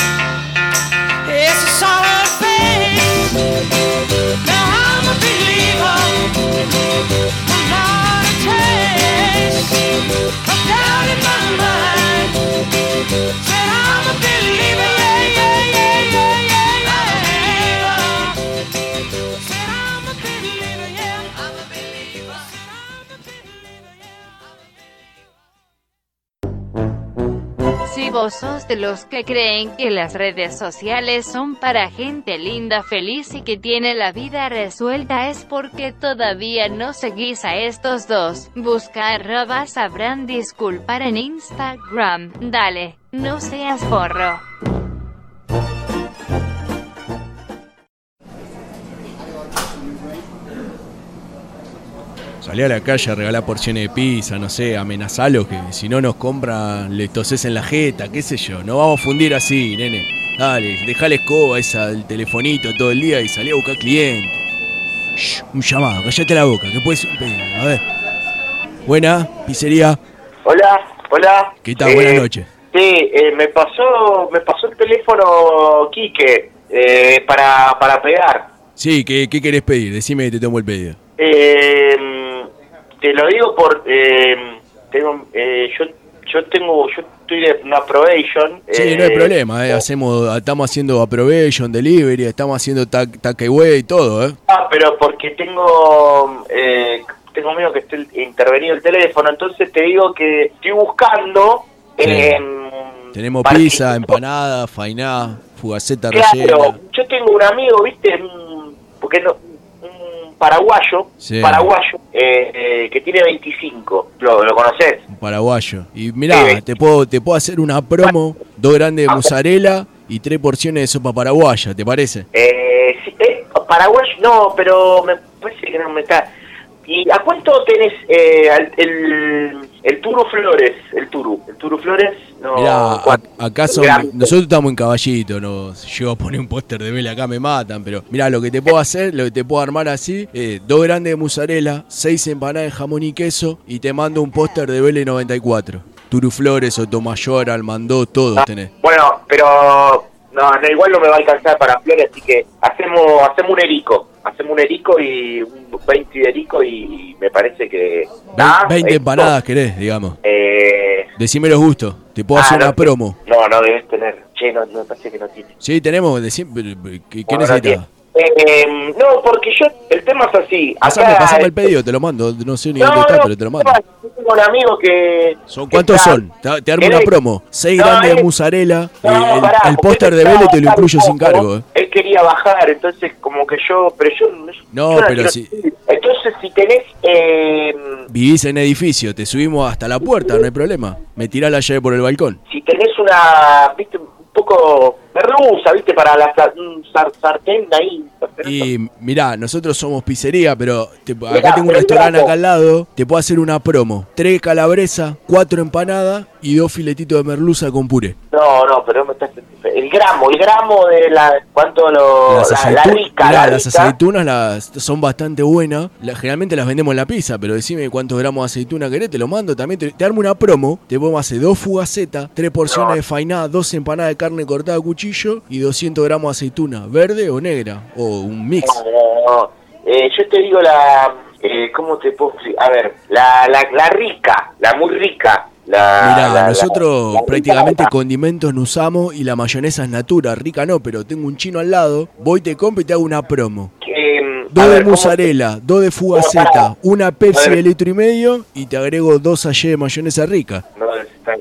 [SPEAKER 15] Los que creen que las redes sociales son para gente linda, feliz y que tiene la vida resuelta es porque todavía no seguís a estos dos. Busca arroba sabrán disculpar en Instagram. Dale, no seas porro.
[SPEAKER 11] Salí a la calle a regalar porciones de pizza, no sé, amenazalos que si no nos compran les toses en la jeta, qué sé yo. No vamos a fundir así, nene. Dale, dejale escoba esa al telefonito todo el día y salí a buscar clientes. Shh, un llamado, callate la boca, que puedes pedir. A ver. Buena, pizzería.
[SPEAKER 12] Hola, hola.
[SPEAKER 11] ¿Qué tal?
[SPEAKER 12] Eh,
[SPEAKER 11] Buenas noches.
[SPEAKER 12] Sí, eh, me pasó me pasó el teléfono Quique eh, para, para pegar.
[SPEAKER 11] Sí, ¿qué, ¿qué querés pedir? Decime que te tomo el pedido.
[SPEAKER 12] Eh, te lo digo por eh, tengo eh, yo yo tengo yo estoy de una probation.
[SPEAKER 11] Sí, no hay
[SPEAKER 12] eh,
[SPEAKER 11] problema, eh, hacemos, estamos haciendo approbation, delivery, estamos haciendo takeaway y todo, ¿eh?
[SPEAKER 12] Ah, pero porque tengo eh, tengo miedo que esté intervenido el teléfono, entonces te digo que estoy buscando em,
[SPEAKER 11] Tenemos pizza, empanada, fainá, fugaceta
[SPEAKER 12] Claro,
[SPEAKER 11] rellena.
[SPEAKER 12] yo tengo un amigo, ¿viste? Porque no, paraguayo,
[SPEAKER 11] Sí.
[SPEAKER 12] paraguayo, eh, eh, que tiene 25. ¿Lo, lo conoces?
[SPEAKER 11] Un paraguayo. Y mirá, te puedo, te puedo hacer una promo, dos grandes de mozzarella y tres porciones de sopa paraguaya, ¿te parece?
[SPEAKER 12] Eh, sí, eh, paraguayo, no, pero me parece que no me está. ¿Y a cuánto tenés eh, al- el, el Turu Flores? El Turu, el Turu Flores, no.
[SPEAKER 11] Mirá, nosotros estamos en caballito, no llego a poner un póster de vela acá me matan, pero mirá, lo que te puedo hacer, lo que te puedo armar así, eh, dos grandes de mozzarella, seis empanadas de jamón y queso y te mando un póster de Vélez 94. Turu Flores, Sotomayor, Almandó, todos tenés.
[SPEAKER 12] Bueno, pero no, no, igual no me va a alcanzar para Flores, así que hacemos hacemos un erico. Hacemos un erico y un 20 de erico y me parece que... ¿Ah?
[SPEAKER 11] 20
[SPEAKER 12] Eh,
[SPEAKER 11] empanadas querés, digamos.
[SPEAKER 12] Eh,
[SPEAKER 11] Decime los gustos, te puedo
[SPEAKER 12] Ah,
[SPEAKER 11] hacer
[SPEAKER 12] no,
[SPEAKER 11] una promo.
[SPEAKER 12] no, no debes tener. Che, no, me parece que no tiene.
[SPEAKER 11] Sí, tenemos, decime, ¿qué,
[SPEAKER 12] Bueno, no
[SPEAKER 11] necesitas?
[SPEAKER 12] Eh, no, porque yo, el tema es así.
[SPEAKER 11] Pasame,
[SPEAKER 12] Acá,
[SPEAKER 11] pasame el pedido, te lo mando, no sé ni
[SPEAKER 12] No,
[SPEAKER 11] dónde está,
[SPEAKER 12] no,
[SPEAKER 11] pero te lo mando.
[SPEAKER 12] yo tengo un amigo que...
[SPEAKER 11] ¿Son cuántos
[SPEAKER 12] está-
[SPEAKER 11] son? Te, te armo una promo. Seis
[SPEAKER 12] No,
[SPEAKER 11] grandes de mozzarella. Eh, el
[SPEAKER 12] pará,
[SPEAKER 11] el
[SPEAKER 12] porque
[SPEAKER 11] póster de Vélez te lo incluyo sin cargo. eh.
[SPEAKER 12] Él quería bajar, entonces como que yo... Pero yo...
[SPEAKER 11] No,
[SPEAKER 12] yo
[SPEAKER 11] pero si.
[SPEAKER 12] Entonces si tenés... Eh,
[SPEAKER 11] vivís en edificio, te subimos hasta la puerta, no hay problema. Me tirás la llave por el balcón.
[SPEAKER 12] si tenés una... Viste, un poco merluza, viste, para la sar- sartén ahí.
[SPEAKER 11] Y mirá, nosotros somos pizzería, pero te- acá
[SPEAKER 12] Mirá,
[SPEAKER 11] tengo un restaurante acá al lado. Te puedo hacer una promo. Tres calabresas, cuatro empanadas y dos filetitos de merluza con puré.
[SPEAKER 12] No, no, pero me estás... El gramo, el gramo de la... ¿Cuánto lo...?
[SPEAKER 11] Las,
[SPEAKER 12] la, rica,
[SPEAKER 11] mirá,
[SPEAKER 12] la
[SPEAKER 11] las
[SPEAKER 12] rica.
[SPEAKER 11] aceitunas las, son bastante buenas. La- generalmente las vendemos en la pizza, pero decime cuántos gramos de aceituna querés, te lo mando. También te, te armo una promo. Te podemos hacer dos fugacetas, tres porciones
[SPEAKER 12] No.
[SPEAKER 11] de fainá, dos empanadas de carne cortada a cuchillo y 200 gramos de aceituna, verde o negra, o un mix.
[SPEAKER 12] No, Eh, yo te digo la... Eh, ¿Cómo te puedo decir? A ver, la, la, la rica, la muy rica. La,
[SPEAKER 11] Mirá,
[SPEAKER 12] la-
[SPEAKER 11] nosotros
[SPEAKER 12] la
[SPEAKER 11] prácticamente condimentos no usamos y la mayonesa es natura, rica no, pero tengo un chino al lado, voy, te compro y te hago una promo.
[SPEAKER 12] Mm,
[SPEAKER 11] Dos de
[SPEAKER 12] ver, ¿cómo-
[SPEAKER 11] mozzarella, dos de fugaceta, una Pepsi de litro y medio y te agrego dos sachets de mayonesa rica.
[SPEAKER 12] No está.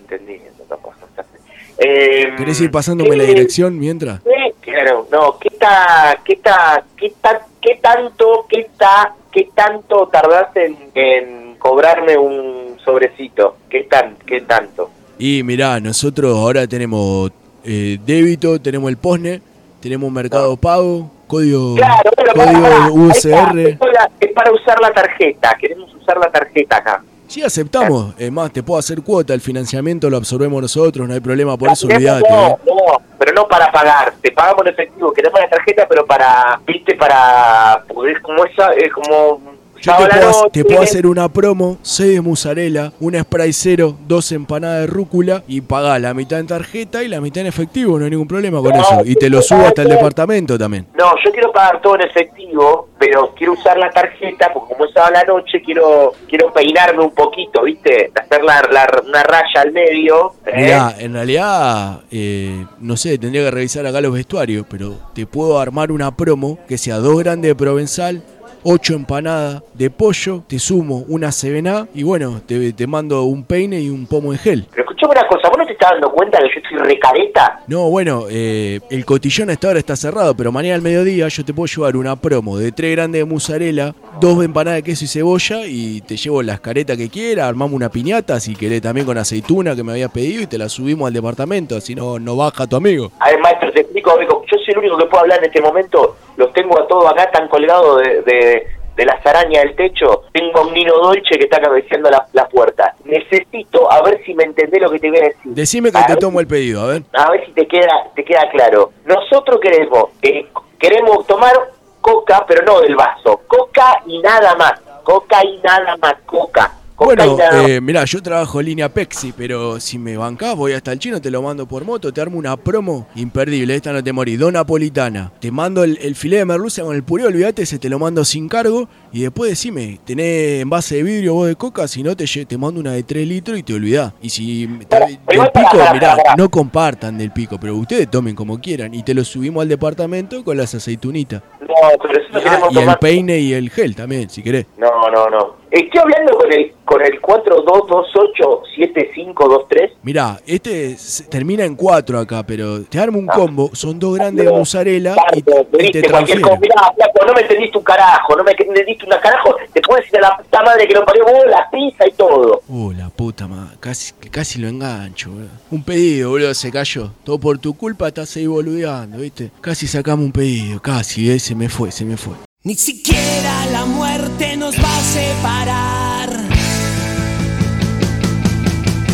[SPEAKER 12] Eh,
[SPEAKER 11] ¿Querés ir pasándome la
[SPEAKER 12] ¿qué-
[SPEAKER 11] dirección mientras?
[SPEAKER 12] Eh, Claro, no, ¿qué ta, qué ta, qué ta, qué tanto, qué ta, qué tanto tardás en, en cobrarme un sobrecito? ¿Qué tan, qué tanto?
[SPEAKER 11] Y mirá, nosotros ahora tenemos eh, débito, tenemos el POSNE, tenemos Mercado Pago, código,
[SPEAKER 12] Claro,
[SPEAKER 11] código
[SPEAKER 12] está, es para- es para usar la tarjeta, queremos usar la tarjeta acá.
[SPEAKER 11] Sí, aceptamos. Es más, te puedo hacer cuota, el financiamiento lo absorbemos nosotros, no hay problema, por eso olvídate.
[SPEAKER 12] no,
[SPEAKER 11] ¿eh?
[SPEAKER 12] no, pero no para pagar, te pagamos en efectivo, queremos la tarjeta, pero para, viste, para poder, como esa, es como...
[SPEAKER 11] Yo te puedo, te puedo hacer una promo, 6 de mozzarella, una spray cero, dos empanadas de rúcula y pagá la mitad en tarjeta y la mitad en efectivo, no hay ningún problema con
[SPEAKER 12] No,
[SPEAKER 11] eso. Y te lo subo hasta el departamento también.
[SPEAKER 12] No, yo quiero pagar todo en efectivo, pero quiero usar la tarjeta porque como es sábado la noche quiero quiero peinarme un poquito, ¿viste? Hacer la, la- una raya al medio. ¿eh?
[SPEAKER 11] Mirá, en realidad, eh, no sé, tendría que revisar acá los vestuarios, pero te puedo armar una promo que sea dos grandes de provenzal, ocho empanadas de pollo, te sumo una CBNA y bueno, te, te mando un peine y un pomo de gel.
[SPEAKER 12] Pero escuchame una cosa, ¿vos no te estás dando cuenta que yo estoy recareta?
[SPEAKER 11] No, bueno, eh, el cotillón a esta hora está cerrado, pero mañana al mediodía yo te puedo llevar una promo de tres grandes de mozzarella, dos empanadas de queso y cebolla y te llevo las caretas que quieras, armamos una piñata si querés también con aceituna que me habías pedido y te la subimos al departamento, así no, no baja tu amigo.
[SPEAKER 12] A ver, maestro, te explico, Beco, yo soy el único que puedo hablar en este momento, los tengo a todos acá, están colgados de, de, de las arañas del techo, tengo a un Nino Dolce que está cabeceando la, la puerta. Necesito, a ver si me entendés lo que te voy a decir.
[SPEAKER 11] Decime que
[SPEAKER 12] A
[SPEAKER 11] te tomo el pedido, a ver.
[SPEAKER 12] a ver si te queda te queda claro. Nosotros queremos eh, queremos tomar coca, pero no del vaso. Coca y nada más. Coca y nada más. Coca.
[SPEAKER 11] Bueno,
[SPEAKER 12] y
[SPEAKER 11] eh, mirá, yo trabajo en línea Pexi, pero si me bancás, voy hasta el chino, te lo mando por moto, te armo una promo imperdible, esta no te morí, dos napolitana. Te mando el, el filé de merluza con el puré, olvídate, se te lo mando sin cargo. Y después decime, ¿tenés envase de vidrio vos de coca? Si no, te, te mando una de 3 litros y te olvidás. Y si ta- del
[SPEAKER 12] igual pará,
[SPEAKER 11] pico, mirá, no compartan del pico, pero ustedes tomen como quieran. Y te lo subimos al departamento con las aceitunitas.
[SPEAKER 12] No, pero nosotros
[SPEAKER 11] Ah,
[SPEAKER 12] queremos
[SPEAKER 11] y el peine y el gel también, si querés.
[SPEAKER 12] No, no, no. Estoy hablando con el con el 4228-7523.
[SPEAKER 11] Mirá, este termina en 4 acá, pero te armo un
[SPEAKER 12] Ah.
[SPEAKER 11] combo, son dos grandes de
[SPEAKER 12] No,
[SPEAKER 11] mozzarella y,
[SPEAKER 12] Bardo,
[SPEAKER 11] y te
[SPEAKER 12] viste, cualquier
[SPEAKER 11] transfiero.
[SPEAKER 12] cosa. Mirá, flaco, no me entendiste un carajo, no me entendiste una carajo. Te puedes ir a la puta madre que lo parió vos, la pizza y todo.
[SPEAKER 11] Uh, la puta madre, casi, casi lo engancho, boludo. Un pedido, boludo, se cayó. Todo por tu culpa estás ahí boludeando, ¿viste? Casi sacamos un pedido, casi, eh, se me fue, se me fue.
[SPEAKER 3] Ni siquiera la muerte nos va separar.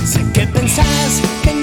[SPEAKER 3] Sé que pensás que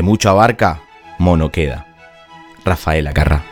[SPEAKER 3] que
[SPEAKER 16] mucho abarca, mono queda. Rafael Acarra.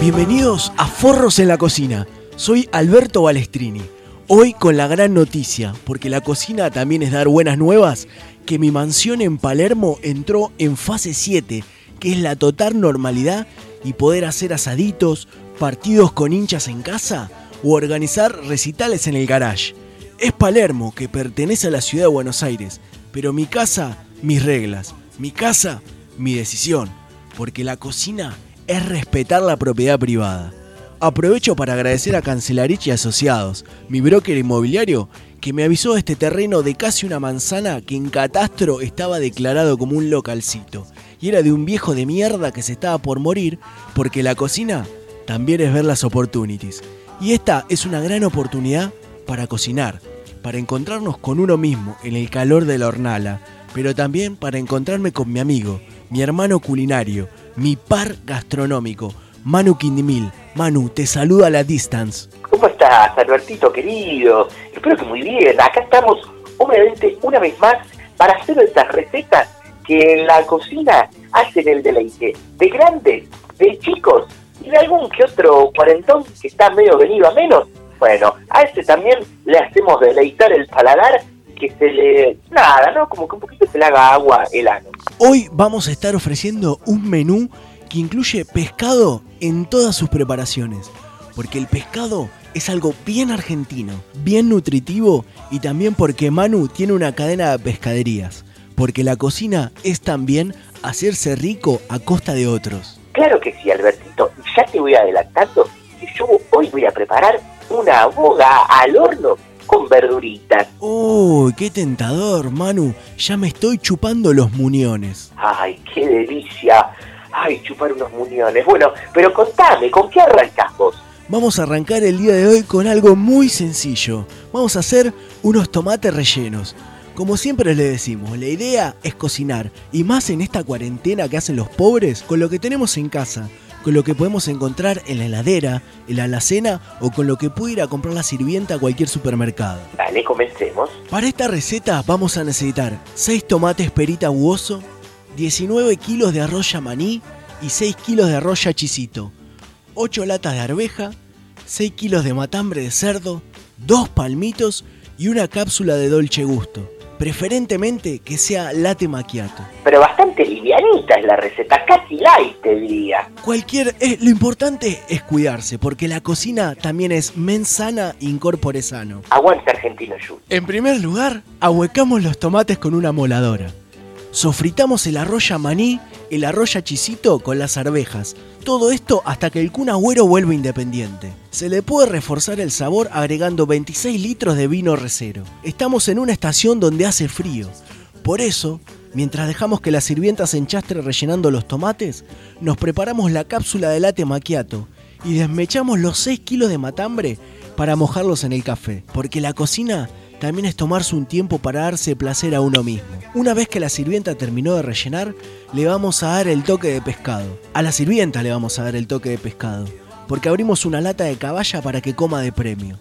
[SPEAKER 11] Bienvenidos a Forros en la Cocina. Soy Alberto Balestrini. Hoy con la gran noticia, porque la cocina también es dar buenas nuevas, que mi mansión en Palermo entró en fase 7, que es la total normalidad y poder hacer asaditos, partidos con hinchas en casa o organizar recitales en el garage. Es Palermo, que pertenece a la ciudad de Buenos Aires, pero mi casa, mis reglas, mi casa, mi decisión, porque la cocina es respetar la propiedad privada. Aprovecho para agradecer a Cancelarich y Asociados, mi broker inmobiliario, que me avisó de este terreno de casi una manzana que en catastro estaba declarado como un localcito. Y era de un viejo de mierda que se estaba por morir, porque la cocina también es ver las opportunities. Y esta es una gran oportunidad para cocinar, para encontrarnos con uno mismo en el calor de la hornala, pero también para encontrarme con mi amigo, mi hermano culinario, mi par gastronómico, Manu Quindimil. Manu, te saluda a la distance.
[SPEAKER 12] ¿Cómo estás, Albertito querido? Espero que muy bien. Acá estamos, obviamente, una vez más para hacer estas recetas que en la cocina hacen el deleite de grandes, de chicos y de algún que otro cuarentón que está medio venido a menos. Bueno, a este también le hacemos deleitar el paladar que se le... Nada, ¿no? Como que un poquito se le haga agua el ano.
[SPEAKER 11] Hoy vamos a estar ofreciendo un menú que incluye pescado en todas sus preparaciones, porque el pescado es algo bien argentino, bien nutritivo y también porque Manu tiene una cadena de pescaderías, porque la cocina es también hacerse rico a costa de otros.
[SPEAKER 12] Claro que sí, Albertito. Ya te voy adelantando que yo hoy voy a preparar una boga al horno con verduritas.
[SPEAKER 11] ¡Oh, qué tentador, Manu! Ya me estoy chupando los muñones.
[SPEAKER 12] ¡Ay, qué delicia! ¡Ay, chupar unos muñones! Bueno, pero contame, ¿con qué arrancas vos?
[SPEAKER 11] Vamos a arrancar el día de hoy con algo muy sencillo. Vamos a hacer unos tomates rellenos. Como siempre le decimos, la idea es cocinar, y más en esta cuarentena que hacen los pobres, con lo que tenemos en casa, con lo que podemos encontrar en la heladera, en la alacena o con lo que puede ir a comprar la sirvienta a cualquier supermercado.
[SPEAKER 12] Dale, comencemos.
[SPEAKER 11] Para esta receta vamos a necesitar 6 tomates perita huoso, 19 kilos de arroz maní y 6 kilos de arroz chisito, 8 latas de arveja, 6 kilos de matambre de cerdo, 2 palmitos y una cápsula de dolce gusto. Preferentemente que sea latte macchiato.
[SPEAKER 12] Pero bastante livianita es la receta, casi light te diría.
[SPEAKER 11] Cualquier... eh, lo importante es cuidarse, porque la cocina también es mens sana, incorpore sano.
[SPEAKER 12] Aguante argentino Jun.
[SPEAKER 11] En primer lugar, ahuecamos los tomates con una moladora. Sofritamos el arroz maní, el arroz chisito con las arvejas. Todo esto hasta que el Kun Agüero vuelva independiente. Se le puede reforzar el sabor agregando 26 litros de vino recero. Estamos en una estación donde hace frío. Por eso, mientras dejamos que la sirvienta se enchastre rellenando los tomates, nos preparamos la cápsula de latte macchiato y desmechamos los 6 kilos de matambre para mojarlos en el café. Porque la cocina también es tomarse un tiempo para darse placer a uno mismo. Una vez que la sirvienta terminó de rellenar, le vamos a dar el toque de pescado. A la sirvienta le vamos a dar el toque de pescado, porque abrimos una lata de caballa para que coma de premio.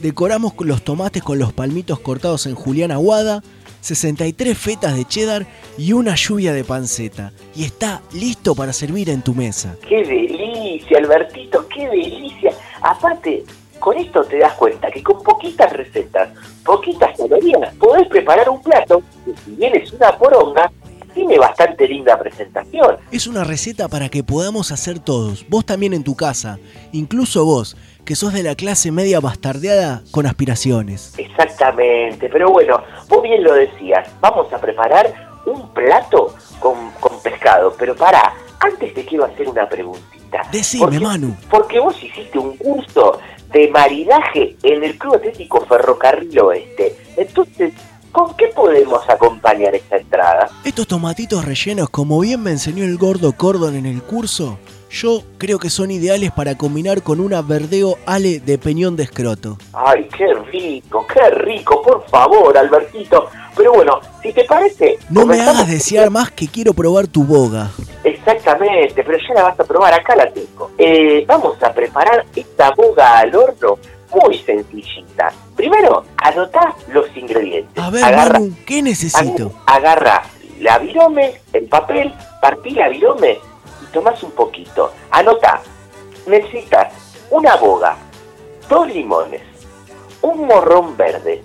[SPEAKER 11] Decoramos los tomates con los palmitos cortados en juliana aguada, 63 fetas de cheddar y una lluvia de panceta. Y está listo para servir en tu mesa.
[SPEAKER 12] ¡Qué delicia, Albertito! ¡Qué delicia! Aparte, con esto te das cuenta que con poquitas recetas, poquitas calorías, podés preparar un plato que si bien es una poronga, tiene bastante linda presentación.
[SPEAKER 11] Es una receta para que podamos hacer todos, vos también en tu casa, incluso vos, que sos de la clase media bastardeada con aspiraciones.
[SPEAKER 12] Exactamente, pero bueno, vos bien lo decías, vamos a preparar un plato con, con pescado, pero para, antes te quiero hacer una preguntita.
[SPEAKER 11] Decime,
[SPEAKER 12] porque,
[SPEAKER 11] Manu.
[SPEAKER 12] Porque vos hiciste un curso de maridaje en el Club Atlético Ferrocarril Oeste. Entonces, ¿con qué podemos acompañar esta entrada?
[SPEAKER 11] Estos tomatitos rellenos, como bien me enseñó el gordo Cordon en el curso, yo creo que son ideales para combinar con una verdeo ale de peñón de escroto.
[SPEAKER 12] Ay, qué rico, qué rico, por favor, Albertito. Pero bueno, si te parece...
[SPEAKER 11] No me hagas desear más que quiero probar tu boga.
[SPEAKER 12] Exactamente, pero ya la vas a probar, acá la tengo. Eh, vamos a preparar esta boga al horno muy sencillita. Primero, anotá los ingredientes.
[SPEAKER 11] A ver,
[SPEAKER 12] Agarra-
[SPEAKER 11] Manu, ¿qué necesito?
[SPEAKER 12] agarra la virome, el papel, partí la virome y tomás un poquito. Anota, necesitas una boga, dos limones, un morrón verde,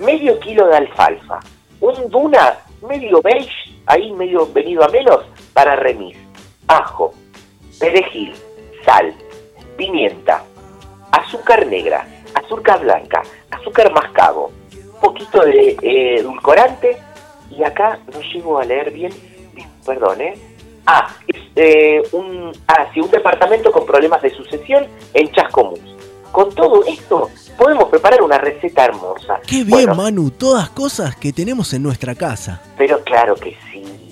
[SPEAKER 12] medio kilo de alfalfa, un duna medio beige, ahí medio venido a menos, para remis, ajo, perejil, sal, pimienta, azúcar negra, azúcar blanca, azúcar mascabo, un poquito de eh, edulcorante y acá no llego a leer bien, perdón, ¿eh? Ah, es eh, un, ah, sí, un departamento con problemas de sucesión en Chascomús. Con todo esto podemos preparar una receta hermosa.
[SPEAKER 11] Qué bien,
[SPEAKER 12] Bueno,
[SPEAKER 11] Manu, todas cosas que tenemos en nuestra casa.
[SPEAKER 12] pero claro que sí,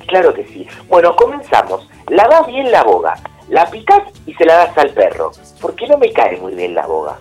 [SPEAKER 12] claro que sí. Bueno, comenzamos. Lavás bien la boga, la picás y se la das al perro, porque no me cae muy bien la boga.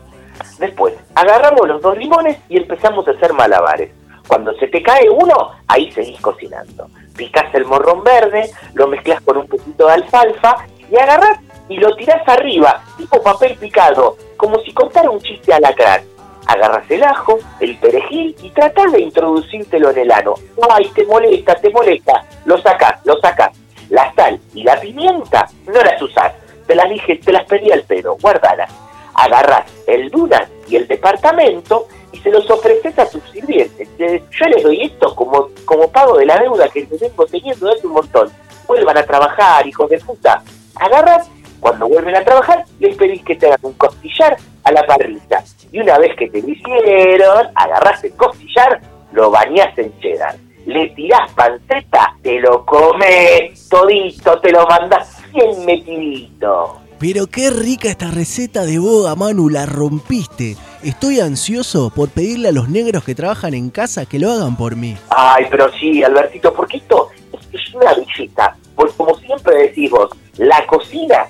[SPEAKER 12] Después, agarramos los dos limones y empezamos a hacer malabares. Cuando se te cae uno, ahí seguís cocinando. Picás el morrón verde, lo mezclas con un poquito de alfalfa y agarrás y lo tirás arriba, tipo papel picado, como si contara un chiste alacrán. Agarras el ajo, el perejil y tratás de introducírtelo en el ano. Ay, te molesta, te molesta. Lo sacás, lo sacás. La sal y la pimienta no las usás. Te las dije, te las pedí al pedo, guárdalas. Agarrás el Duna y el departamento y se los ofreces a tus sirvientes. Yo les doy esto como, como pago de la deuda que les vengo teniendo hace un montón. Vuelvan a trabajar, hijos de puta. Agarras, cuando vuelven a trabajar, les pedís que te hagan un costillar a la parrilla. Y una vez que te lo hicieron, agarrás el costillar, lo bañás en cheddar. Le tirás panceta, te lo comes todito, te lo mandás bien metidito.
[SPEAKER 11] Pero qué rica esta receta de boga, Manu, la rompiste. Estoy ansioso por pedirle a los negros que trabajan en casa que lo hagan por mí.
[SPEAKER 12] Ay, pero sí, Albertito, porque esto es una belleza. Porque como siempre decimos, la cocina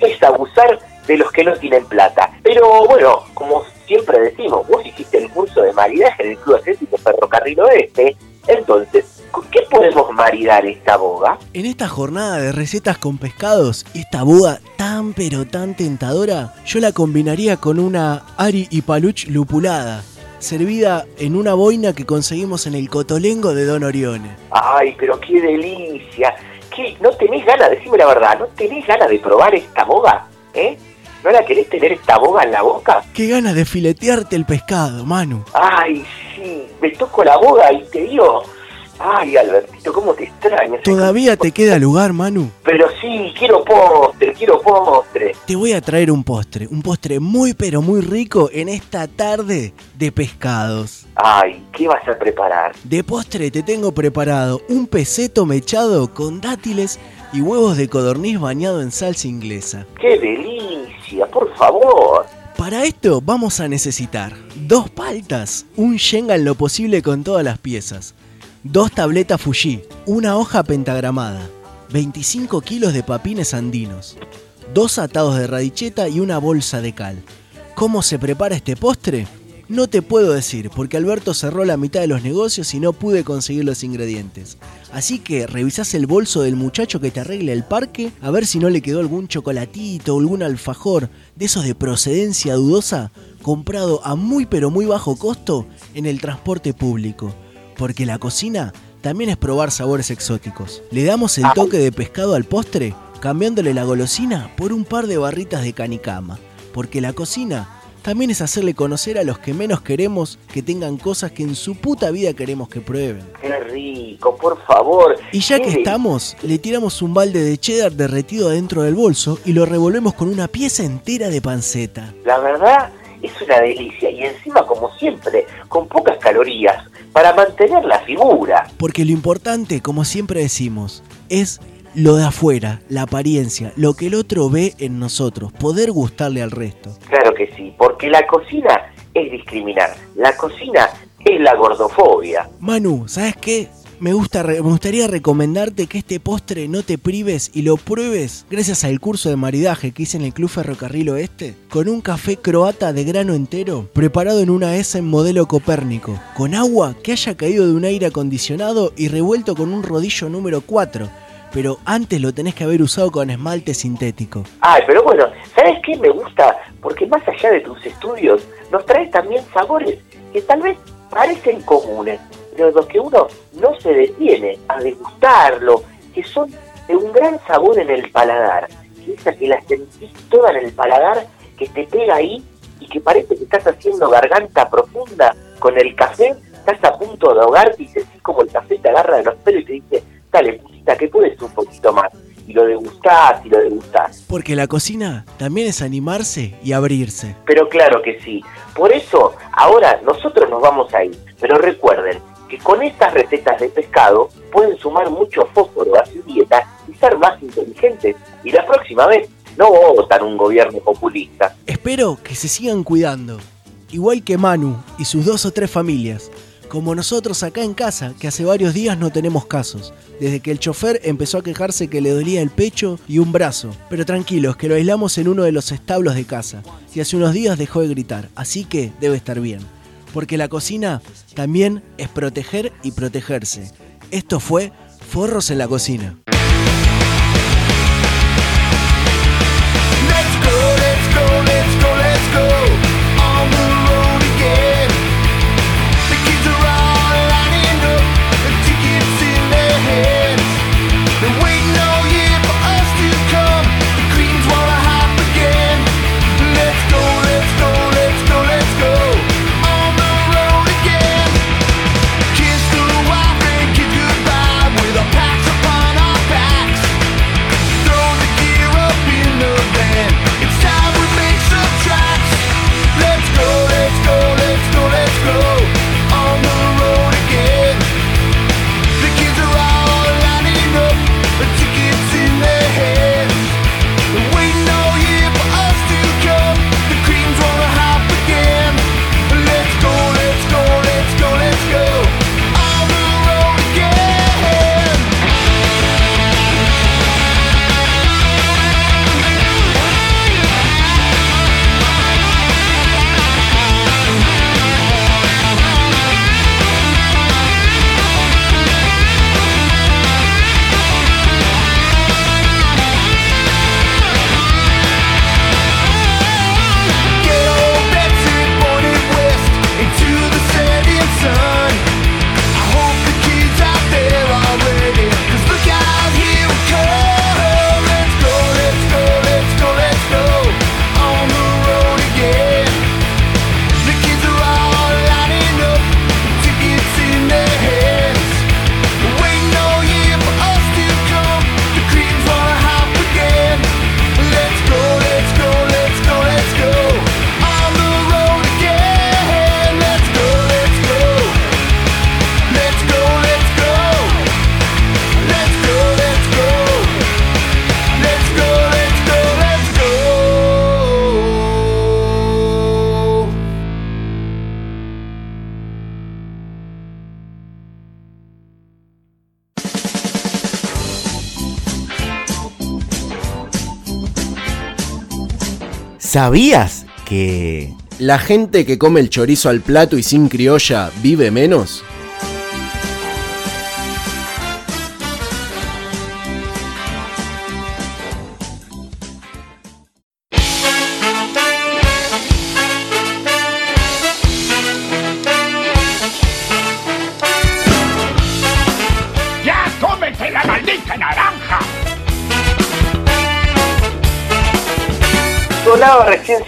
[SPEAKER 12] es abusar de los que no tienen plata. Pero bueno, como siempre decimos, vos hiciste el curso de maridaje en el Club Atlético Ferrocarril Oeste, entonces, ¿con qué podemos maridar esta boga?
[SPEAKER 11] En esta jornada de recetas con pescados, esta boga tan pero tan tentadora, yo la combinaría con una Ari y Paluch lupulada, servida en una boina que conseguimos en el Cotolengo de Don Orione.
[SPEAKER 12] Ay, pero qué delicia. ¿Qué? ¿No tenés ganas, decime la verdad, no tenés ganas de probar esta boga? ¿Eh? ¿No la querés tener esta boga en la boca?
[SPEAKER 11] Qué ganas de filetearte el pescado, Manu.
[SPEAKER 12] Ay, sí, me toco la boga y te digo, ay, Albertito, cómo te extraño.
[SPEAKER 11] ¿Todavía te queda lugar, Manu?
[SPEAKER 12] Pero sí, quiero postre, quiero postre.
[SPEAKER 11] Te voy a traer un postre, un postre muy pero muy rico en esta tarde de pescados.
[SPEAKER 12] Ay, ¿qué vas a preparar?
[SPEAKER 11] De postre te tengo preparado un peseto mechado con dátiles y huevos de codorniz bañado en salsa inglesa.
[SPEAKER 12] ¡Qué delicia, por favor!
[SPEAKER 11] Para esto vamos a necesitar dos paltas, un Shenga en lo posible con todas las piezas, dos tabletas Fuji, una hoja pentagramada, 25 kilos de papines andinos, dos atados de radicheta y una bolsa de cal. ¿Cómo se prepara este postre? No te puedo decir, porque Alberto cerró la mitad de los negocios y no pude conseguir los ingredientes. Así que revisás el bolso del muchacho que te arregle el parque a ver si no le quedó algún chocolatito o algún alfajor de esos de procedencia dudosa comprado a muy pero muy bajo costo en el transporte público. Porque la cocina también es probar sabores exóticos. Le damos el toque de pescado al postre cambiándole la golosina por un par de barritas de canicama. Porque la cocina también es hacerle conocer a los que menos queremos que tengan cosas que en su puta vida queremos que prueben.
[SPEAKER 12] ¡Qué rico, por favor!
[SPEAKER 11] Y ya
[SPEAKER 12] ¡Qué
[SPEAKER 11] que estamos, le tiramos un balde de cheddar derretido adentro del bolso y lo revolvemos con una pieza entera de panceta.
[SPEAKER 12] La verdad, es una delicia. Y encima, como siempre, con pocas calorías, para mantener la figura.
[SPEAKER 11] Porque lo importante, como siempre decimos, es lo de afuera, la apariencia, lo que el otro ve en nosotros, poder gustarle al resto.
[SPEAKER 12] Claro que sí, porque la cocina es discriminar. La cocina es la gordofobia.
[SPEAKER 11] Manu, ¿sabes qué? me, gusta, re- me gustaría recomendarte que este postre no te prives y lo pruebes gracias al curso de maridaje que hice en el Club Ferrocarril Oeste con un café croata de grano entero preparado en una S en modelo Copérnico, con agua que haya caído de un aire acondicionado y revuelto con un rodillo número 4. Pero antes lo tenés que haber usado con esmalte sintético.
[SPEAKER 12] Ay, pero bueno, ¿sabes qué me gusta? Porque más allá de tus estudios, nos traes también sabores que tal vez parecen comunes, pero de los que uno no se detiene a degustarlo, que son de un gran sabor en el paladar. Esa que la sentís toda en el paladar, que te pega ahí y que parece que estás haciendo garganta profunda con el café, estás a punto de ahogarte y sentís como el café te agarra de los pelos y te dice, dale, que puedes un poquito más. Y lo degustás y lo degustás.
[SPEAKER 11] Porque la cocina también es animarse y abrirse.
[SPEAKER 12] Pero claro que sí. Por eso, ahora nosotros nos vamos a ir. Pero recuerden que con estas recetas de pescado pueden sumar mucho fósforo a su dieta y ser más inteligentes. Y la próxima vez no votan un gobierno populista.
[SPEAKER 11] Espero que se sigan cuidando, igual que Manu y sus dos o tres familias, como nosotros acá en casa, que hace varios días no tenemos casos, desde que el chofer empezó a quejarse que le dolía el pecho y un brazo. Pero tranquilos, que lo aislamos en uno de los establos de casa, y hace unos días dejó de gritar, así que debe estar bien. Porque la cocina también es proteger y protegerse. Esto fue Forros en la Cocina. ¿Sabías que la gente que come el chorizo al plato y sin criolla vive menos?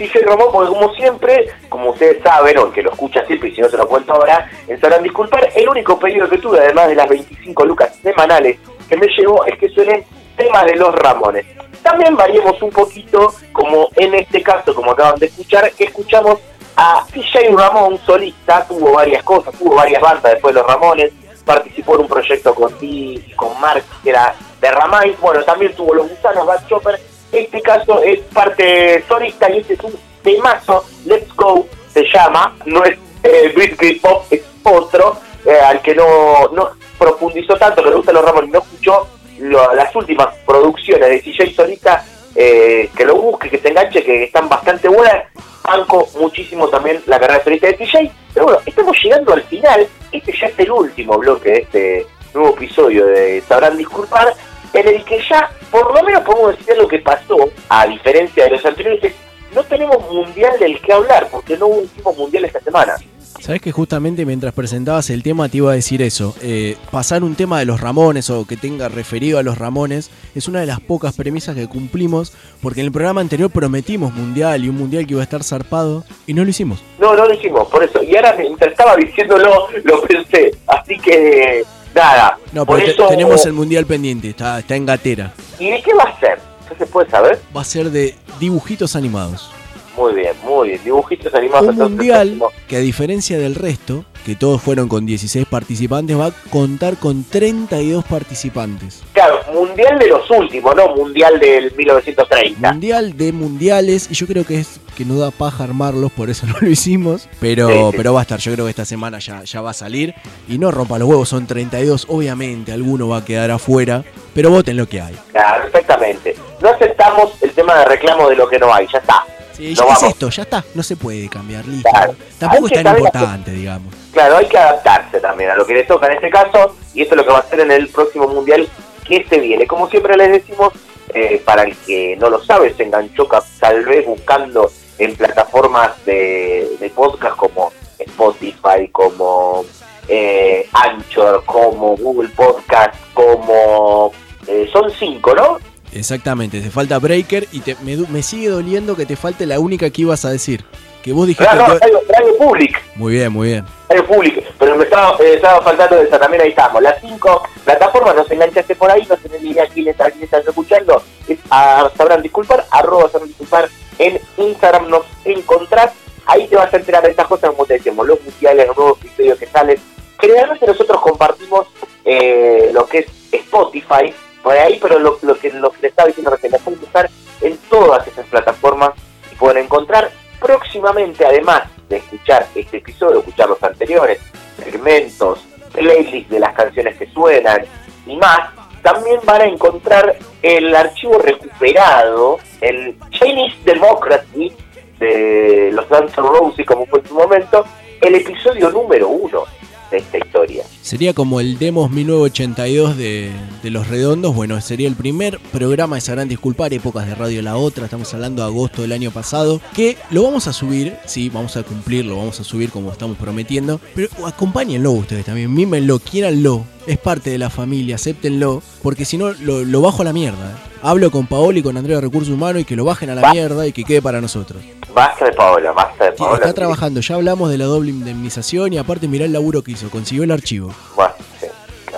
[SPEAKER 12] CJ Ramón porque como siempre, como ustedes saben, o el que lo escucha siempre y si no se lo cuento ahora, sabrán disculpar, el único pedido que tuve, además de las 25 lucas semanales que me llegó, es que suenen temas de los Ramones. También variemos un poquito, como en este caso, como acaban de escuchar, que escuchamos a CJ Ramón, solista, tuvo varias cosas, tuvo varias bandas después de los Ramones, participó en un proyecto con Ti y con Mark, que era de Ramais, bueno, también tuvo los gusanos, Bad Chopper, este caso es parte solista y este es un temazo, Let's Go se llama, no es eh, Grip Pop, es otro, eh, al que no, no, profundizó tanto que le gustan los Ramones no escuchó las últimas producciones de CJ Solista, eh, que lo busque, que se enganche, que están bastante buenas. Banco muchísimo también la carrera solista de CJ. Pero bueno, estamos llegando al final. Este ya es el último bloque de este nuevo episodio de Sabrán Disculpar, en el que ya por lo menos podemos decir lo que pasó, a diferencia de los anteriores, es no tenemos mundial del que hablar, porque no hubo un tipo mundial esta semana.
[SPEAKER 11] Sabes que justamente mientras presentabas el tema te iba a decir eso. Eh, pasar un tema de los Ramones o que tenga referido a los Ramones es una de las pocas premisas que cumplimos porque en el programa anterior prometimos mundial y un mundial que iba a estar zarpado y no lo hicimos.
[SPEAKER 12] No, no lo hicimos, por eso. Y ahora mientras estaba diciéndolo, lo pensé. Así que, nada.
[SPEAKER 11] No, pero
[SPEAKER 12] eso,
[SPEAKER 11] tenemos el mundial pendiente, está, está en gatera.
[SPEAKER 12] ¿Y de qué va a ser? ¿Qué se puede saber?
[SPEAKER 11] Va a ser de dibujitos animados.
[SPEAKER 12] Muy bien, muy bien. Dibujitos animados.
[SPEAKER 11] Un mundial que a diferencia del resto, que todos fueron con 16 participantes, va a contar con 32 participantes.
[SPEAKER 12] Claro, mundial de los últimos, ¿no? Mundial del 1930.
[SPEAKER 11] Mundial de mundiales, y yo creo que es que no da paja armarlos, por eso no lo hicimos. Pero,
[SPEAKER 12] Sí, sí.
[SPEAKER 11] pero va a estar, yo creo que esta semana ya, ya va a salir. Y no rompa los huevos, son 32. Obviamente, alguno va a quedar afuera, pero voten lo que hay.
[SPEAKER 12] Claro, perfectamente. No aceptamos el tema de reclamo de lo que no hay, ya está.
[SPEAKER 11] Sí, ya es esto, ya está, no se puede cambiar, listo.
[SPEAKER 12] Claro.
[SPEAKER 11] Tampoco es tan importante, digamos.
[SPEAKER 12] Claro, hay que adaptarse también a lo que le toca en este caso, y esto es lo que va a ser en el próximo mundial que se viene. Como siempre les decimos, eh, para el que no lo sabe, se enganchó tal vez buscando en plataformas de, de podcast como Spotify, como eh, Anchor, como Google Podcast, como... eh, son cinco, ¿no?
[SPEAKER 11] Exactamente, te falta Breaker y te, me, me sigue doliendo que te falte la única que ibas a decir. Que vos dijiste...
[SPEAKER 12] No, Radio, Radio Public.
[SPEAKER 11] Muy bien, muy bien.
[SPEAKER 12] Radio Public, pero me estaba, eh, estaba faltando esa, también ahí estamos. Las cinco plataformas, no se enganchaste por ahí, no se ni idea quién está, quién estás escuchando, es, ah, sabrán disculpar, arroba sabrán disculpar, en Instagram nos encontrás, ahí te vas a enterar de estas cosas como te decíamos, los mundiales, los nuevos episodios que salen. Generalmente nosotros compartimos eh, lo que es Spotify, por ahí, pero lo, que lo que le estaba diciendo recién, la pueden usar en todas esas plataformas y pueden encontrar próximamente, además de escuchar este episodio, escuchar los anteriores, segmentos, playlists de las canciones que suenan y más, también van a encontrar el archivo recuperado, el Chinese Democracy de los Guns N' Roses, como fue en su momento, el episodio número uno de esta historia.
[SPEAKER 11] Sería como el Demos 1982 de, Los Redondos. Bueno, sería el primer programa de Sabrán Disculpar, épocas de Radio La Otra. Estamos hablando de agosto del año pasado. Que lo vamos a subir, sí, vamos a cumplirlo, vamos a subir como estamos prometiendo. Pero acompáñenlo ustedes también, mímenlo, quiéranlo. Es parte de la familia, acéptenlo. Porque si no, lo, lo bajo a la mierda. ¿eh? Hablo con Paolo y con Andrea de Recursos Humanos y que lo bajen a la mierda y que quede para nosotros.
[SPEAKER 12] Basta de Paola, basta de
[SPEAKER 11] Sí,
[SPEAKER 12] Paola.
[SPEAKER 11] está trabajando, ya hablamos de la doble indemnización y aparte mirá el laburo que hizo, consiguió el archivo.
[SPEAKER 12] Bueno, sí.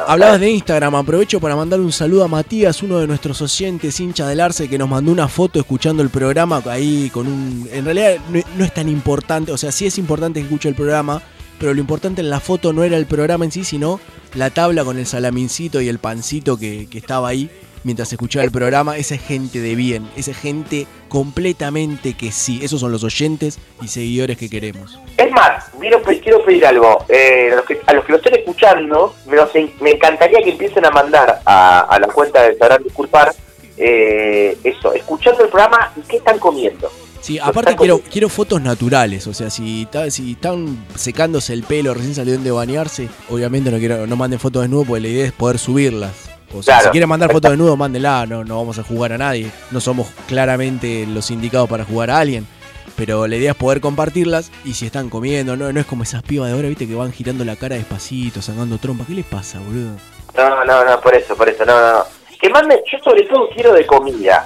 [SPEAKER 11] Hablabas de Instagram, aprovecho para mandar un saludo a Matías, uno de nuestros oyentes, hincha del Arce, que nos mandó una foto escuchando el programa ahí con un... En realidad no, no es tan importante, o sea, sí es importante que escuche el programa, pero lo importante en la foto no era el programa en sí, sino la tabla con el salamincito y el pancito que, que estaba ahí mientras escuchaba el programa. Esa es gente de bien, esa es gente completamente que sí. Esos son los oyentes y seguidores que queremos.
[SPEAKER 12] Es más, quiero, pe- quiero pedir algo. Eh, a, los que, a los que lo estén escuchando, me, los me encantaría que empiecen a mandar a, a la cuenta de Sabrán Disculpar eh, eso, escuchando el programa y qué están comiendo.
[SPEAKER 11] Sí, aparte quiero, quiero fotos naturales, o sea, si, están secándose el pelo, recién salieron de bañarse, obviamente no quiero, no manden fotos desnudos porque la idea es poder subirlas. O sea,
[SPEAKER 12] Claro.
[SPEAKER 11] si quieren mandar fotos desnudos, mándenla, no, no vamos a jugar a nadie, no somos claramente los indicados para jugar a alguien. Pero la idea es poder compartirlas y si están comiendo, no, no es como esas pibas de ahora, viste, que van girando la cara despacito, sacando trompa. ¿Qué les pasa, boludo?
[SPEAKER 12] No, no, no, por eso, por eso, no, no. Que manden, yo sobre todo quiero de comida.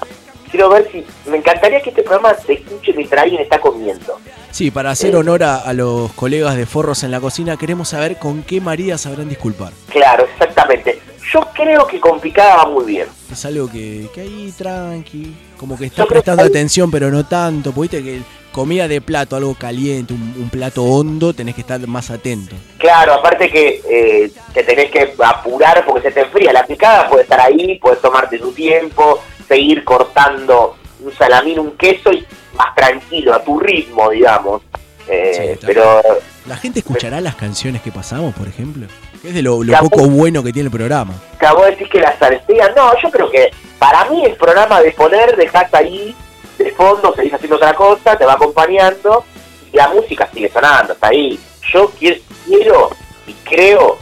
[SPEAKER 12] Quiero ver si, me encantaría que este programa se escuche mientras alguien está comiendo.
[SPEAKER 11] Sí, para hacer honor a, a los colegas de Forros en la cocina, queremos saber con qué María sabrán disculpar.
[SPEAKER 12] Claro, exactamente. Yo creo que con picada va muy bien.
[SPEAKER 11] Es algo que, que ahí tranqui, como que está prestando atención, pero no tanto. Viste que comida de plato, algo caliente, un, un plato hondo, tenés que estar más atento.
[SPEAKER 12] Claro, aparte que eh, te tenés que apurar porque se te enfría. La picada puede estar ahí, puedes tomarte tu tiempo, seguir cortando un salamín, un queso y más tranquilo, a tu ritmo, digamos. Eh,
[SPEAKER 11] Sí,
[SPEAKER 12] pero
[SPEAKER 11] ¿La gente escuchará las canciones que pasamos, por ejemplo? Es de lo, poco bueno que tiene el programa.
[SPEAKER 12] Acabo de decir que la saltea, no, yo creo que para mí el programa de poner, dejás ahí de fondo, seguís haciendo otra cosa, te va acompañando y la música sigue sonando, está ahí. Yo qui- quiero y creo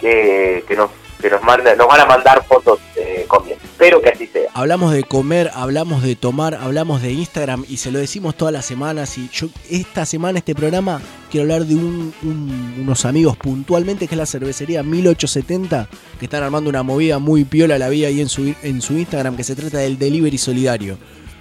[SPEAKER 12] que, que nos que nos, manda- nos van a mandar fotos eh, comiendo. Espero que así sea.
[SPEAKER 11] Hablamos de comer, hablamos de tomar, hablamos de Instagram y se lo decimos todas las semanas. Y yo esta semana, este programa, quiero hablar de un- un- unos amigos puntualmente, que es la cervecería 1870, que están armando una movida muy piola, la vi ahí en su, en su Instagram, que se trata del delivery solidario.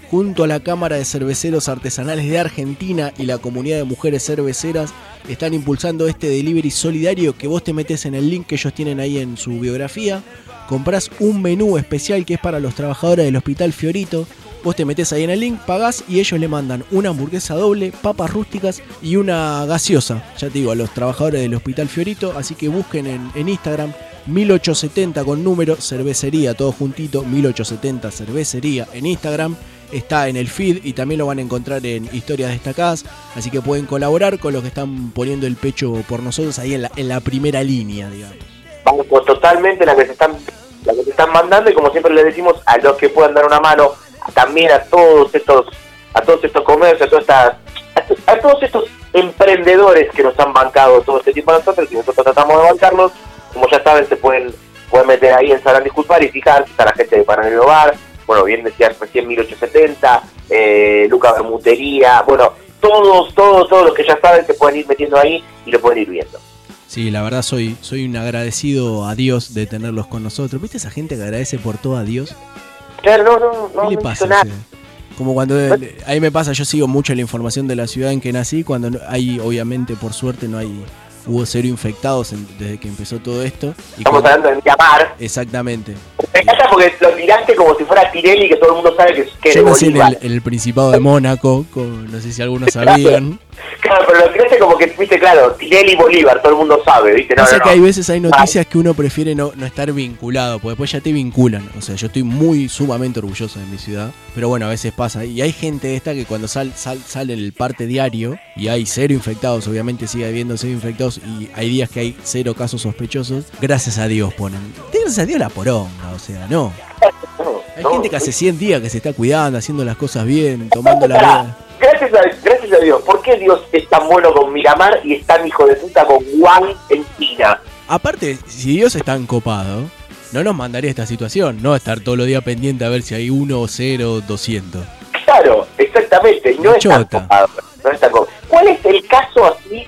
[SPEAKER 11] Junto a la Cámara de Cerveceros Artesanales de Argentina y la comunidad de mujeres cerveceras, están impulsando este delivery solidario que vos te metes en el link que ellos tienen ahí en su biografía. Comprás un menú especial que es para los trabajadores del Hospital Fiorito. Vos te metes ahí en el link, pagás y ellos le mandan una hamburguesa doble, papas rústicas y una gaseosa. Ya te digo, a los trabajadores del Hospital Fiorito. Así que busquen en, Instagram 1870 con número, cervecería, todo juntito, 1870 cervecería en Instagram. Está en el feed y también lo van a encontrar en historias destacadas. Así que pueden colaborar con los que están poniendo el pecho por nosotros ahí en la, en la primera línea, digamos.
[SPEAKER 12] Vamos por totalmente la que se están la que se están mandando y como siempre le decimos a los que puedan dar una mano también a todos estos a todos estos comercios a todas estas a, to- a todos estos emprendedores que nos han bancado todo este tiempo a nosotros y nosotros tratamos de bancarlos como ya saben se pueden pueden meter ahí en Sabrán Disculpar y fijarse está la gente de Paralelo Bar bueno bien decías recién 1870 eh, Luca Bermutería bueno todos todos todos los que ya saben se pueden ir metiendo ahí y lo pueden ir viendo
[SPEAKER 11] Sí, la verdad soy, soy un agradecido a Dios de tenerlos con nosotros. ¿Viste esa gente que agradece por todo a Dios?
[SPEAKER 12] claro no no no
[SPEAKER 11] ¿Qué le pasa?
[SPEAKER 12] nada.
[SPEAKER 11] Como cuando eh, ahí me pasa, yo sigo mucho la información de la ciudad en que nací, cuando hay, obviamente, por suerte, no hay, hubo cero infectados en- desde que empezó todo esto. Y
[SPEAKER 12] Estamos
[SPEAKER 11] cuando-
[SPEAKER 12] hablando de Miramar.
[SPEAKER 11] Exactamente.
[SPEAKER 12] Me encanta porque lo tiraste como si fuera Tirelli, que todo el mundo sabe que, que es
[SPEAKER 11] Yo nací en el, el Principado de Mónaco, no sé si algunos sabían.
[SPEAKER 12] Claro, pero lo tiraste como que, viste, claro, Tirelli y Bolívar, todo el mundo sabe, viste. No,
[SPEAKER 11] Pasa
[SPEAKER 12] no,
[SPEAKER 11] que
[SPEAKER 12] no.
[SPEAKER 11] hay veces hay noticias que uno prefiere no, no estar vinculado, porque después ya te vinculan. O sea, yo estoy muy sumamente orgulloso de mi ciudad, pero bueno, a veces pasa. Y hay gente esta que cuando sal, sal- sale el parte diario y hay cero infectados, obviamente sigue habiendo cero infectados y hay días que hay cero casos sospechosos, gracias a Dios ponen. Gracias a Dios la poronga, o sea, no. Hay gente que hace 100 días que se está cuidando, haciendo las cosas bien, tomando la vida.
[SPEAKER 12] Gracias a, gracias a Dios. ¿Por qué Dios es tan bueno con Miramar y es tan hijo de puta con Juan en China?
[SPEAKER 11] Aparte, si Dios es tan copado, no nos mandaría esta situación, no estar todos los días pendiente a ver si hay 1, 0, 200.
[SPEAKER 12] Claro, exactamente. No es tan copado, no es tan copado. ¿Cuál es el caso así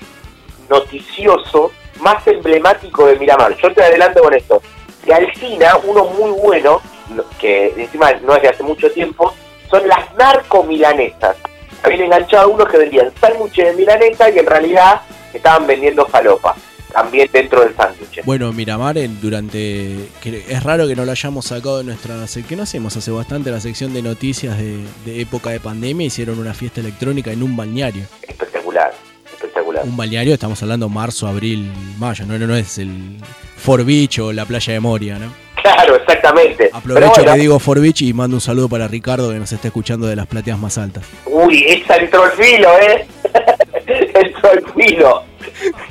[SPEAKER 12] noticioso más emblemático de Miramar? Yo te adelanto con esto. De Alcina, uno muy bueno, no- que encima no es de hace mucho tiempo, son las narcomilanesas. Habían enganchado a unos que vendían sándwiches de milanesa y en realidad estaban vendiendo falopa, también dentro del sándwich.
[SPEAKER 11] Bueno, Miramar durante... es raro que no lo hayamos sacado de nuestra... sec- que no hacemos hace bastante la sección de noticias de, de época de pandemia, hicieron una fiesta electrónica en un balneario.
[SPEAKER 12] Espectacular, espectacular.
[SPEAKER 11] Un balneario, estamos hablando marzo, abril, mayo, no, no, no es el Fort Beach o la playa de Moria, ¿no?
[SPEAKER 12] Claro, exactamente.
[SPEAKER 11] Aprovecho
[SPEAKER 12] bueno,
[SPEAKER 11] que digo Fort Beach y mando un saludo para Ricardo que nos está escuchando de las plateas más altas.
[SPEAKER 12] Uy, esa entró el filo, ¿eh? entró el filo.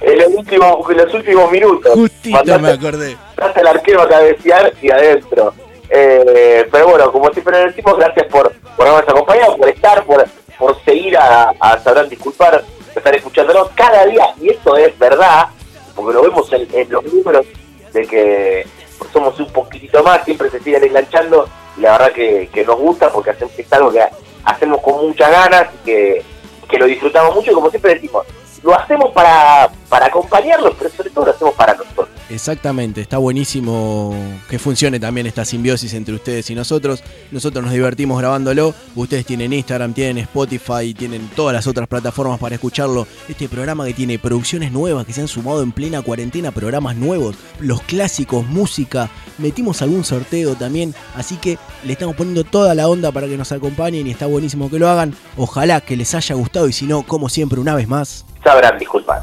[SPEAKER 12] En los últimos, en los últimos minutos.
[SPEAKER 11] Justito me acordé.
[SPEAKER 12] Mandaste al arquero a cabecear y adentro. Eh, pero bueno, como siempre decimos, gracias por, por habernos acompañado, por estar, por, por seguir a, a Sabrán Disculpar, estar escuchándonos cada día. Y esto es verdad, porque lo vemos en, en los números de que somos un poquitito más, siempre se siguen enganchando. Y la verdad que, nos gusta porque hacemos, es algo que hacemos con muchas ganas y que, que lo disfrutamos mucho. Y como siempre decimos, lo hacemos para, para acompañarlos, pero sobre todo lo hacemos para nosotros.
[SPEAKER 11] Exactamente, está buenísimo que funcione también esta simbiosis entre ustedes y nosotros. Nosotros nos divertimos grabándolo. Ustedes tienen Instagram, tienen Spotify, tienen todas las otras plataformas para escucharlo. Este programa que tiene producciones nuevas que se han sumado en plena cuarentena, programas nuevos, los clásicos, música. Metimos algún sorteo también, así que le estamos poniendo toda la onda para que nos acompañen y está buenísimo que lo hagan. Ojalá que les haya gustado y si no, como siempre, una vez más.
[SPEAKER 12] Sabrán disculpar.